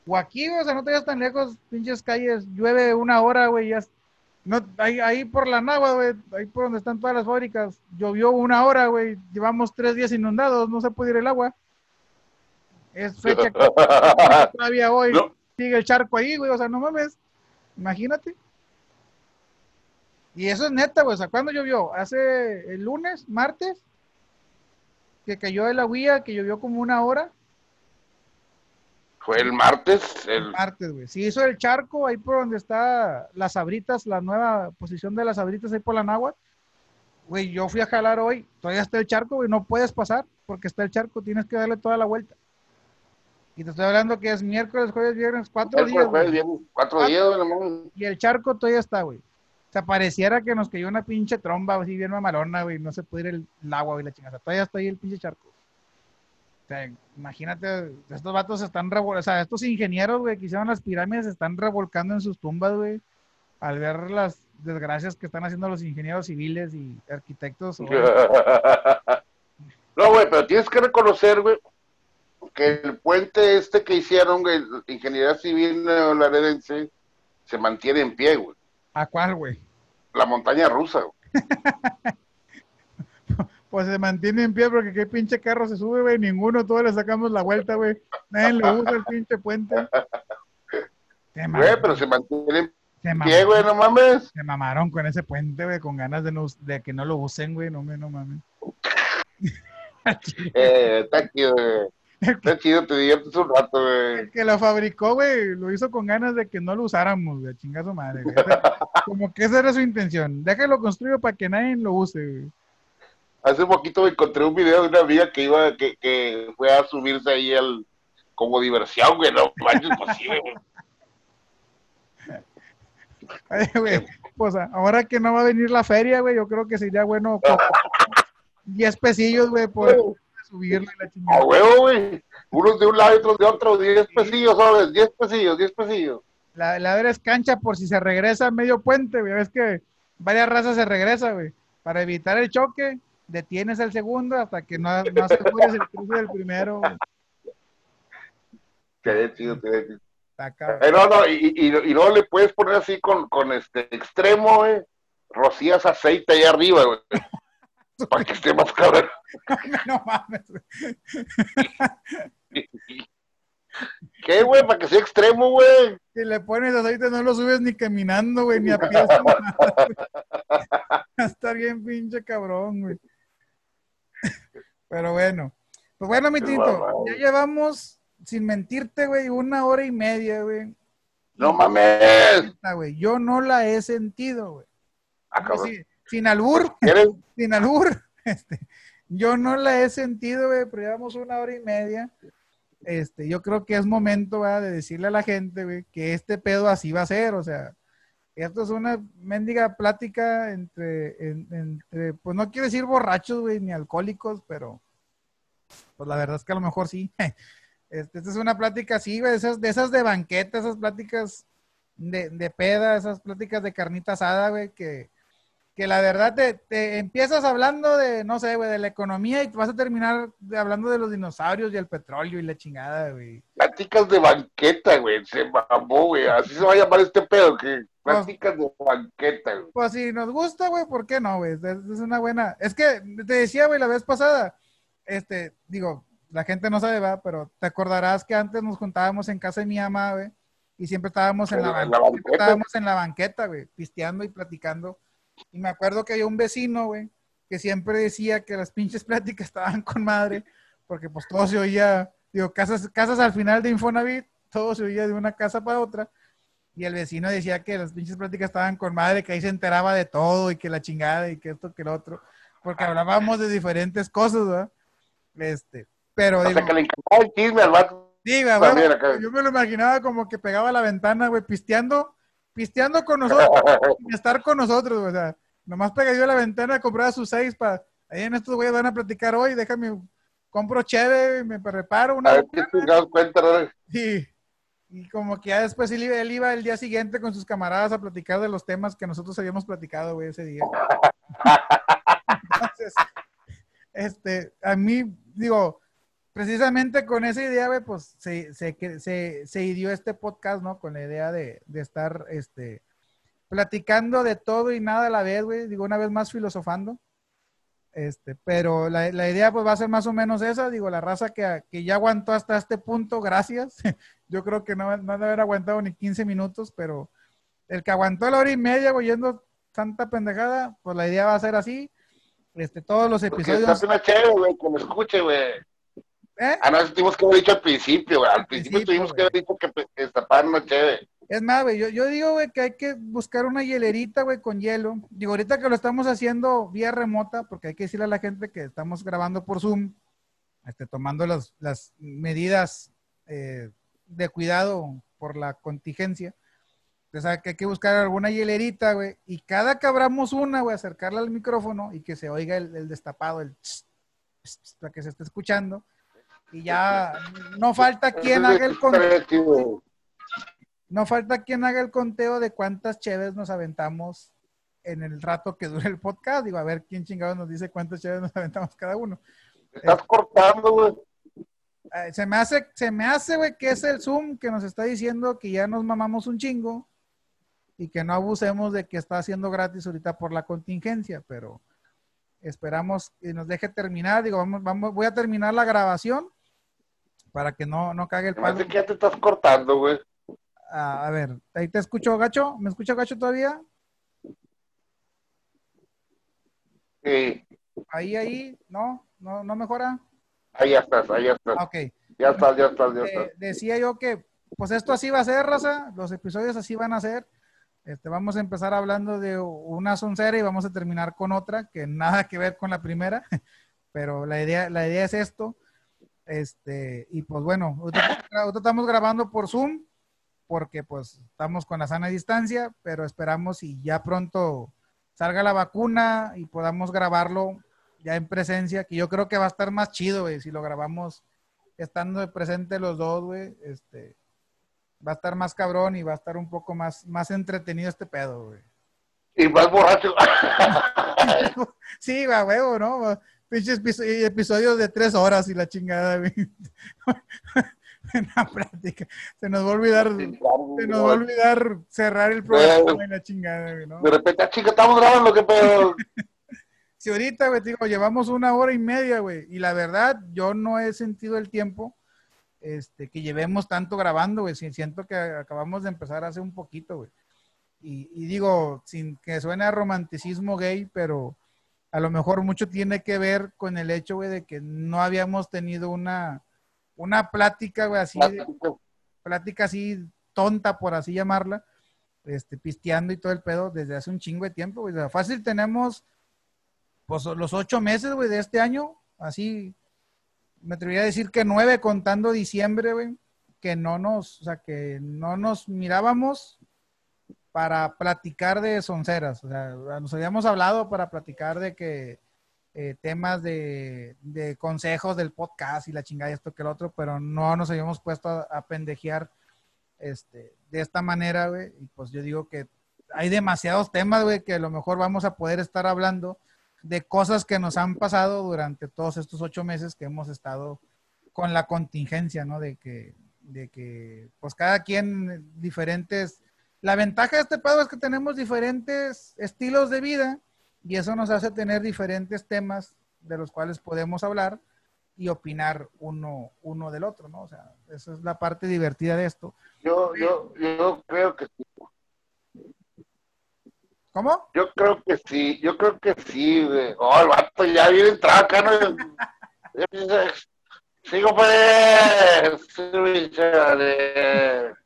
O aquí, güey, o sea, no te vayas tan lejos, pinches calles, llueve una hora, güey, ya No, ahí, ahí por la Nagua, güey, ahí por donde están todas las fábricas, llovió una hora, güey, llevamos tres días inundados, no se puede ir el agua. Es *laughs* fecha que todavía hoy No. sigue el charco ahí, güey, o sea, no mames, imagínate. Y eso es neta, güey, o sea, ¿cuándo llovió? Hace el lunes, martes, que cayó el agüilla, que llovió como una hora, Fue el martes, el martes, güey. Sí hizo el charco ahí por donde está las sabritas, la nueva posición de las sabritas ahí por la náhuatl. Güey, yo fui a jalar hoy, todavía está el charco, güey, no puedes pasar porque está el charco, tienes que darle toda la vuelta. Y te estoy hablando que es miércoles, jueves, viernes, cuatro días, jueves, viernes, cuatro Cuatro. días, güey, y el charco todavía está, güey. Sea, pareciera que nos cayó una pinche tromba así bien mamalona, güey, no se puede ir el, el agua, güey, la chingada. Todavía está ahí el pinche charco. O sea, imagínate, estos vatos están revol... O sea, estos ingenieros, güey, que hicieron las pirámides están revolcando en sus tumbas, güey, al ver las desgracias que están haciendo los ingenieros civiles y arquitectos. *laughs* No, güey, pero tienes que reconocer, güey, que el puente este que hicieron, güey, Ingeniería Civil Laredense, se mantiene en pie, güey. ¿A cuál, güey? La montaña rusa. *laughs* Pues se mantiene en pie porque qué pinche carro se sube, güey. Ninguno, todos le sacamos la vuelta, güey. Nadie le usa el pinche puente. Güey, pero se mantiene en se pie, güey, no mames. se mamaron con ese puente, güey, con ganas de, no, us- de que no lo usen, güey. No, no mames. Eh, está chido, güey. Está *laughs* chido, te diviertes un rato, güey. El que lo fabricó, güey, lo hizo con ganas de que no lo usáramos, güey. Chinga su madre, güey. *laughs* Como que esa era su intención. Déjalo construyo para que nadie lo use, güey. Hace poquito me encontré un video de una amiga que iba, que, que fue a subirse ahí al, como diversión, güey, no manches, pues sí, güey. *laughs* Ay, güey, pues ahora que no va a venir la feria, güey, yo creo que sería bueno co- 10 pesillos, güey, por subirle la A huevo, güey. Unos de un lado y otros de otro, 10 pesillos, ¿sabes? 10 pesillos, 10 pesillos. La, la vera es cancha por si se regresa a medio puente, güey. Ves que varias razas se regresa, güey. Para evitar el choque, detienes el segundo hasta que no, no asegures el cruce del primero. güey. Qué chido, qué chido. Eh, no, no, y, y, y luego le puedes poner así con, con este extremo, güey. Rocías aceite ahí arriba, güey. *laughs* Para que esté más cabrón. no mames, güey. ¿Qué, güey? Para que sea extremo, güey. Si le pones aceite, no lo subes ni caminando, güey, ni a pies. estar bien pinche cabrón, güey. Pero bueno. Pues bueno, mi tito, ya llevamos, sin mentirte, güey, una hora y media, güey. No mames. Yo no la he sentido, güey. Ah, cabrón. Sí, sin albur, ¿Quieres? *laughs* sin albur. Este, yo no la he sentido, güey, pero llevamos una hora y media. Este, yo creo que es momento, ¿verdad? de decirle a la gente, güey, que este pedo así va a ser, o sea, esto es una mendiga plática entre, en- entre, pues no quiero decir borrachos, güey, ni alcohólicos, pero, pues la verdad es que a lo mejor sí. *laughs* Este, esta es una plática así, güey, de esas, de esas de banqueta, esas pláticas de, de peda, esas pláticas de carnita asada, güey, que, que la verdad te, te empiezas hablando de, no sé, güey, de la economía y vas a terminar hablando de los dinosaurios y el petróleo y la chingada, güey. Pláticas de banqueta, güey. Se mamó, güey. Así se va a llamar este pedo, que pláticas de banqueta, güey. Pues si nos gusta, güey, ¿por qué no, güey? Es, es una buena. Es que te decía, güey, la vez pasada, este, digo, la gente no sabe, va, pero te acordarás que antes nos juntábamos en casa de mi mamá, güey, y siempre estábamos en la, la banqueta. estábamos en la banqueta, güey, pisteando y platicando. Y me acuerdo que había un vecino, güey, que siempre decía que las pinches pláticas estaban con madre, porque pues todo se oía, digo, casas, casas al final de Infonavit, todo se oía de una casa para otra. Y el vecino decía que las pinches pláticas estaban con madre, que ahí se enteraba de todo y que la chingada y que esto, que lo otro, porque hablábamos de diferentes cosas, ¿verdad? Este, pero O digo, sea, que le encantaba el chisme al vato. Acá. yo me lo imaginaba como que pegaba la ventana, güey, pisteando, pisteando con *laughs* nosotros, sin estar con nosotros, o sea, nomás pegadillo a la ventana, compraba sus seis para, ahí en estos güeyes van a platicar hoy, déjame, compro chévere, me preparo A una ver qué chingados cuenta, ¿no? y, y como que ya después él iba, él iba el día siguiente con sus camaradas a platicar de los temas que nosotros habíamos platicado, güey, ese día. *laughs* Entonces, este, a mí, digo, precisamente con esa idea, güey, pues se, se, se, se ideó este podcast, ¿no? Con la idea de, de estar, este, platicando de todo y nada a la vez, güey. Digo, una vez más filosofando. Este, pero la, la, idea pues va a ser más o menos esa, digo, la raza que, que ya aguantó hasta este punto, gracias. *laughs* Yo creo que no, no debe haber aguantado ni 15 minutos, pero el que aguantó la hora y media oyendo tanta pendejada, pues la idea va a ser así. Este, todos los episodios. Una chévere, güey, que me escuche, güey. ¿Eh? Ah, no, eso tuvimos que haber dicho al principio, güey. Al, principio, tuvimos que haber dicho que destaparon una chévere. Es más, güey, yo, yo digo, güey, que hay que buscar una hielerita, güey, con hielo. Digo, ahorita que lo estamos haciendo vía remota, porque hay que decirle a la gente que estamos grabando por Zoom, este, tomando las, las medidas eh, de cuidado por la contingencia. Entonces, que hay que buscar alguna hielerita, güey, y cada que abramos una, güey, acercarla al micrófono y que se oiga el, destapado, el para que se esté escuchando. Y ya no falta quien haga el conteo. No falta quien haga el conteo de cuántas cheves nos aventamos en el rato que dure el podcast. Digo, a ver quién chingado nos dice cuántas cheves nos aventamos cada uno. Estás cortando, güey. Eh, se me hace, se me hace, güey, que es el Zoom que nos está diciendo que ya nos mamamos un chingo y que no abusemos de que está haciendo gratis ahorita por la contingencia, pero esperamos que nos deje terminar. Digo, vamos, vamos, voy a terminar la grabación para que no, no cague el palo. que ya te estás cortando, güey. a ver, ahí te escucho, Gacho. ¿Me escucha Gacho todavía? Sí. Ahí, ahí, ¿no? ¿No, no mejora? Ahí ya estás, ahí ya estás. Ok. Ya estás, ya estás, ya eh, estás. decía yo que, pues esto así va a ser, raza. Los episodios así van a ser. Este, vamos a empezar hablando de una soncera y vamos a terminar con otra que nada que ver con la primera, *laughs* pero la idea, la idea es esto. Este, y pues bueno, estamos grabando por Zoom porque pues estamos con la sana distancia, pero esperamos y ya pronto salga la vacuna y podamos grabarlo ya en presencia, que yo creo que va a estar más chido, güey, si lo grabamos estando presente los dos, güey, este, va a estar más cabrón y va a estar un poco más, más entretenido este pedo, güey. Y más borracho. *laughs* sí, va, huevo, ¿no? Pinches episodios de tres horas y la chingada, güey. *laughs* en la práctica. Se nos va a olvidar, se nos va a olvidar cerrar el programa en la chingada, güey, ¿no? De repente, ah, chica, estamos grabando, qué pedo. *laughs* si ahorita, güey, digo, llevamos una hora y media, güey, y la verdad, yo no he sentido el tiempo este, que llevemos tanto grabando, güey. Siento que acabamos de empezar hace un poquito, güey. Y, digo, sin que suene a romanticismo gay, pero a lo mejor mucho tiene que ver con el hecho, güey, de que no habíamos tenido una, una plática, güey, así, plática así tonta, por así llamarla, este, pisteando y todo el pedo desde hace un chingo de tiempo, güey. fácil tenemos, pues, los ocho meses, güey, de este año, así, me atrevería a decir que nueve contando diciembre, güey, que no nos, o sea, que no nos mirábamos para platicar de sonceras. O sea, nos habíamos hablado para platicar de que eh, temas de, consejos del podcast y la chingada y esto que el otro, pero no nos habíamos puesto a, pendejear este, de esta manera, güey. Y pues yo digo que hay demasiados temas, güey, que a lo mejor vamos a poder estar hablando de cosas que nos han pasado durante todos estos ocho meses que hemos estado con la contingencia, ¿no? De que, de que, pues cada quien diferentes. La ventaja de este pedo es que tenemos diferentes estilos de vida y eso nos hace tener diferentes temas de los cuales podemos hablar y opinar uno, uno del otro, ¿no? O sea, esa es la parte divertida de esto. Yo, yo, yo creo que ¿Cómo? Yo creo que sí, yo creo que sí, güey. Oh, el vato ya viene entrado acá, ¿no? *laughs* Sigo pues. *laughs*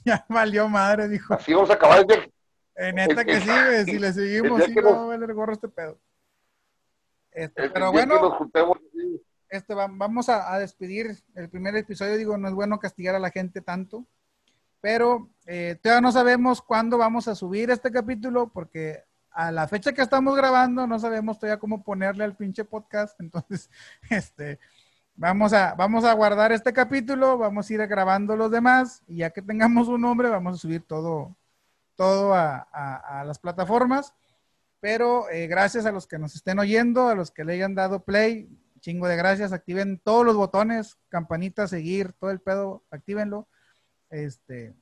*laughs* Ya valió madre, dijo. Así vamos a acabar de... En esta que sí, güey. Si le seguimos, sí nos... va a valer gorro este pedo. Este, pero bueno, este, vamos a, a, despedir el primer episodio. Digo, no es bueno castigar a la gente tanto pero eh, todavía no sabemos cuándo vamos a subir este capítulo porque a la fecha que estamos grabando no sabemos todavía cómo ponerle al pinche podcast. *laughs* Entonces, este, vamos a, vamos a guardar este capítulo, vamos a ir grabando los demás y ya que tengamos un nombre vamos a subir todo, todo a, las plataformas. Pero eh, gracias a los que nos estén oyendo, a los que le hayan dado play, chingo de gracias, activen todos los botones, campanita, seguir, todo el pedo, actívenlo este,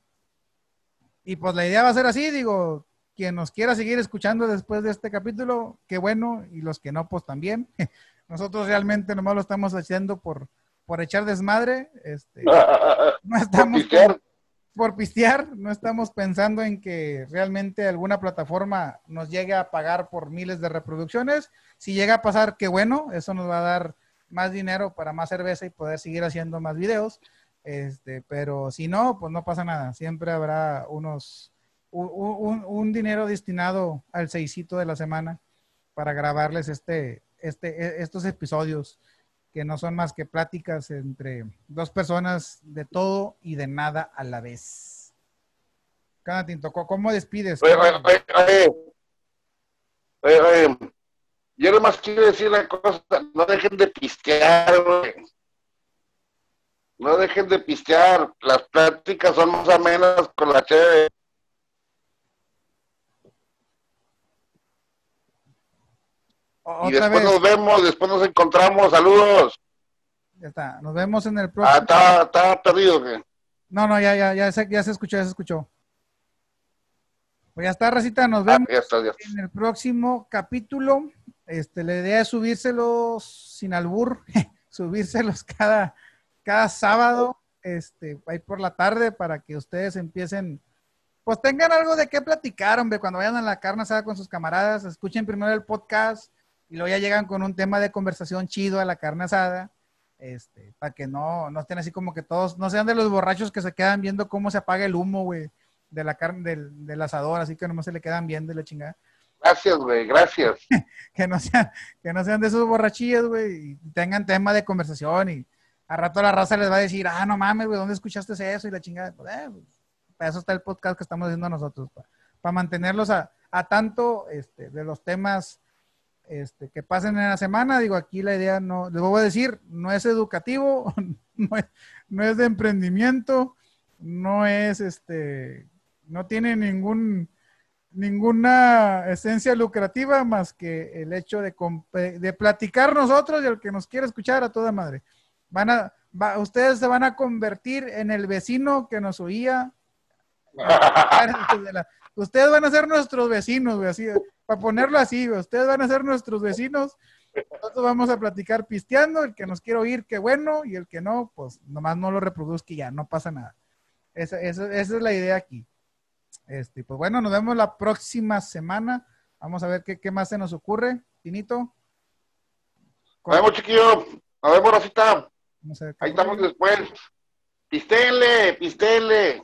y pues la idea va a ser así, digo, quien nos quiera seguir escuchando después de este capítulo, qué bueno, y los que no, pues también. *laughs* Nosotros realmente nomás lo estamos haciendo por, por echar desmadre. Este, no estamos por pistear. por pistear, no estamos pensando en que realmente alguna plataforma nos llegue a pagar por miles de reproducciones. Si llega a pasar, qué bueno, eso nos va a dar más dinero para más cerveza y poder seguir haciendo más videos. Este, pero si no, pues no pasa nada. Siempre habrá unos un, un, dinero destinado al seisito de la semana para grabarles este, este, e, estos episodios que no son más que pláticas entre dos personas de todo y de nada a la vez. Canatinto, ¿cómo despides? Oye, oye, oye, yo nomás quiero decir la cosa, no dejen de pistear, No dejen de pistear, las pláticas son más amenas con la chévere. Y después nos vemos, después nos encontramos. Saludos. Ya está, nos vemos en el ah, próximo. Ah, está, perdido. ¿qué? No, no, ya, ya, ya se, ya se escuchó, ya se escuchó. Pues ya está, Racita, nos ah, vemos en el próximo capítulo. Este, la idea es subírselos sin albur, *laughs* subírselos cada, cada sábado, este, ahí por la tarde, para que ustedes empiecen, pues tengan algo de qué platicar, hombre, cuando vayan a la carne asada con sus camaradas, escuchen primero el podcast, y luego ya llegan con un tema de conversación chido a la carne asada, este, para que no, no estén así como que todos, no sean de los borrachos que se quedan viendo cómo se apaga el humo, güey, de la carne, del, del asador, así que nomás se le quedan viendo la chingada. Gracias, güey, gracias. *laughs* que, no sean, que no sean de esos borrachillos, güey, y tengan tema de conversación y a rato la raza les va a decir, ah, no mames, güey, ¿dónde escuchaste eso? Y la chingada, pues, eh, pues, para eso está el podcast que estamos haciendo nosotros, para, mantenerlos a, a tanto este, de los temas este, que pasen en la semana. Digo, aquí la idea no, les voy a decir, no es educativo, *laughs* no es, de emprendimiento, no es este, no tiene ningún, ninguna esencia lucrativa más que el hecho de, de platicar nosotros y el que nos quiere escuchar a toda madre. Van a, ustedes se van a convertir en el vecino que nos oía. Ustedes van a ser nuestros vecinos, güey, así para ponerlo así, ustedes van a ser nuestros vecinos, nosotros vamos a platicar pisteando, el que nos quiere oír, qué bueno, y el que no, pues nomás no lo reproduzca y ya, no pasa nada. Esa, es la idea aquí. Este, pues bueno, nos vemos la próxima semana. Vamos a ver qué, más se nos ocurre, Tinito. Nos vemos, chiquillo. Nos vemos, Rosita. Ahí estamos después. Pistele, pistele.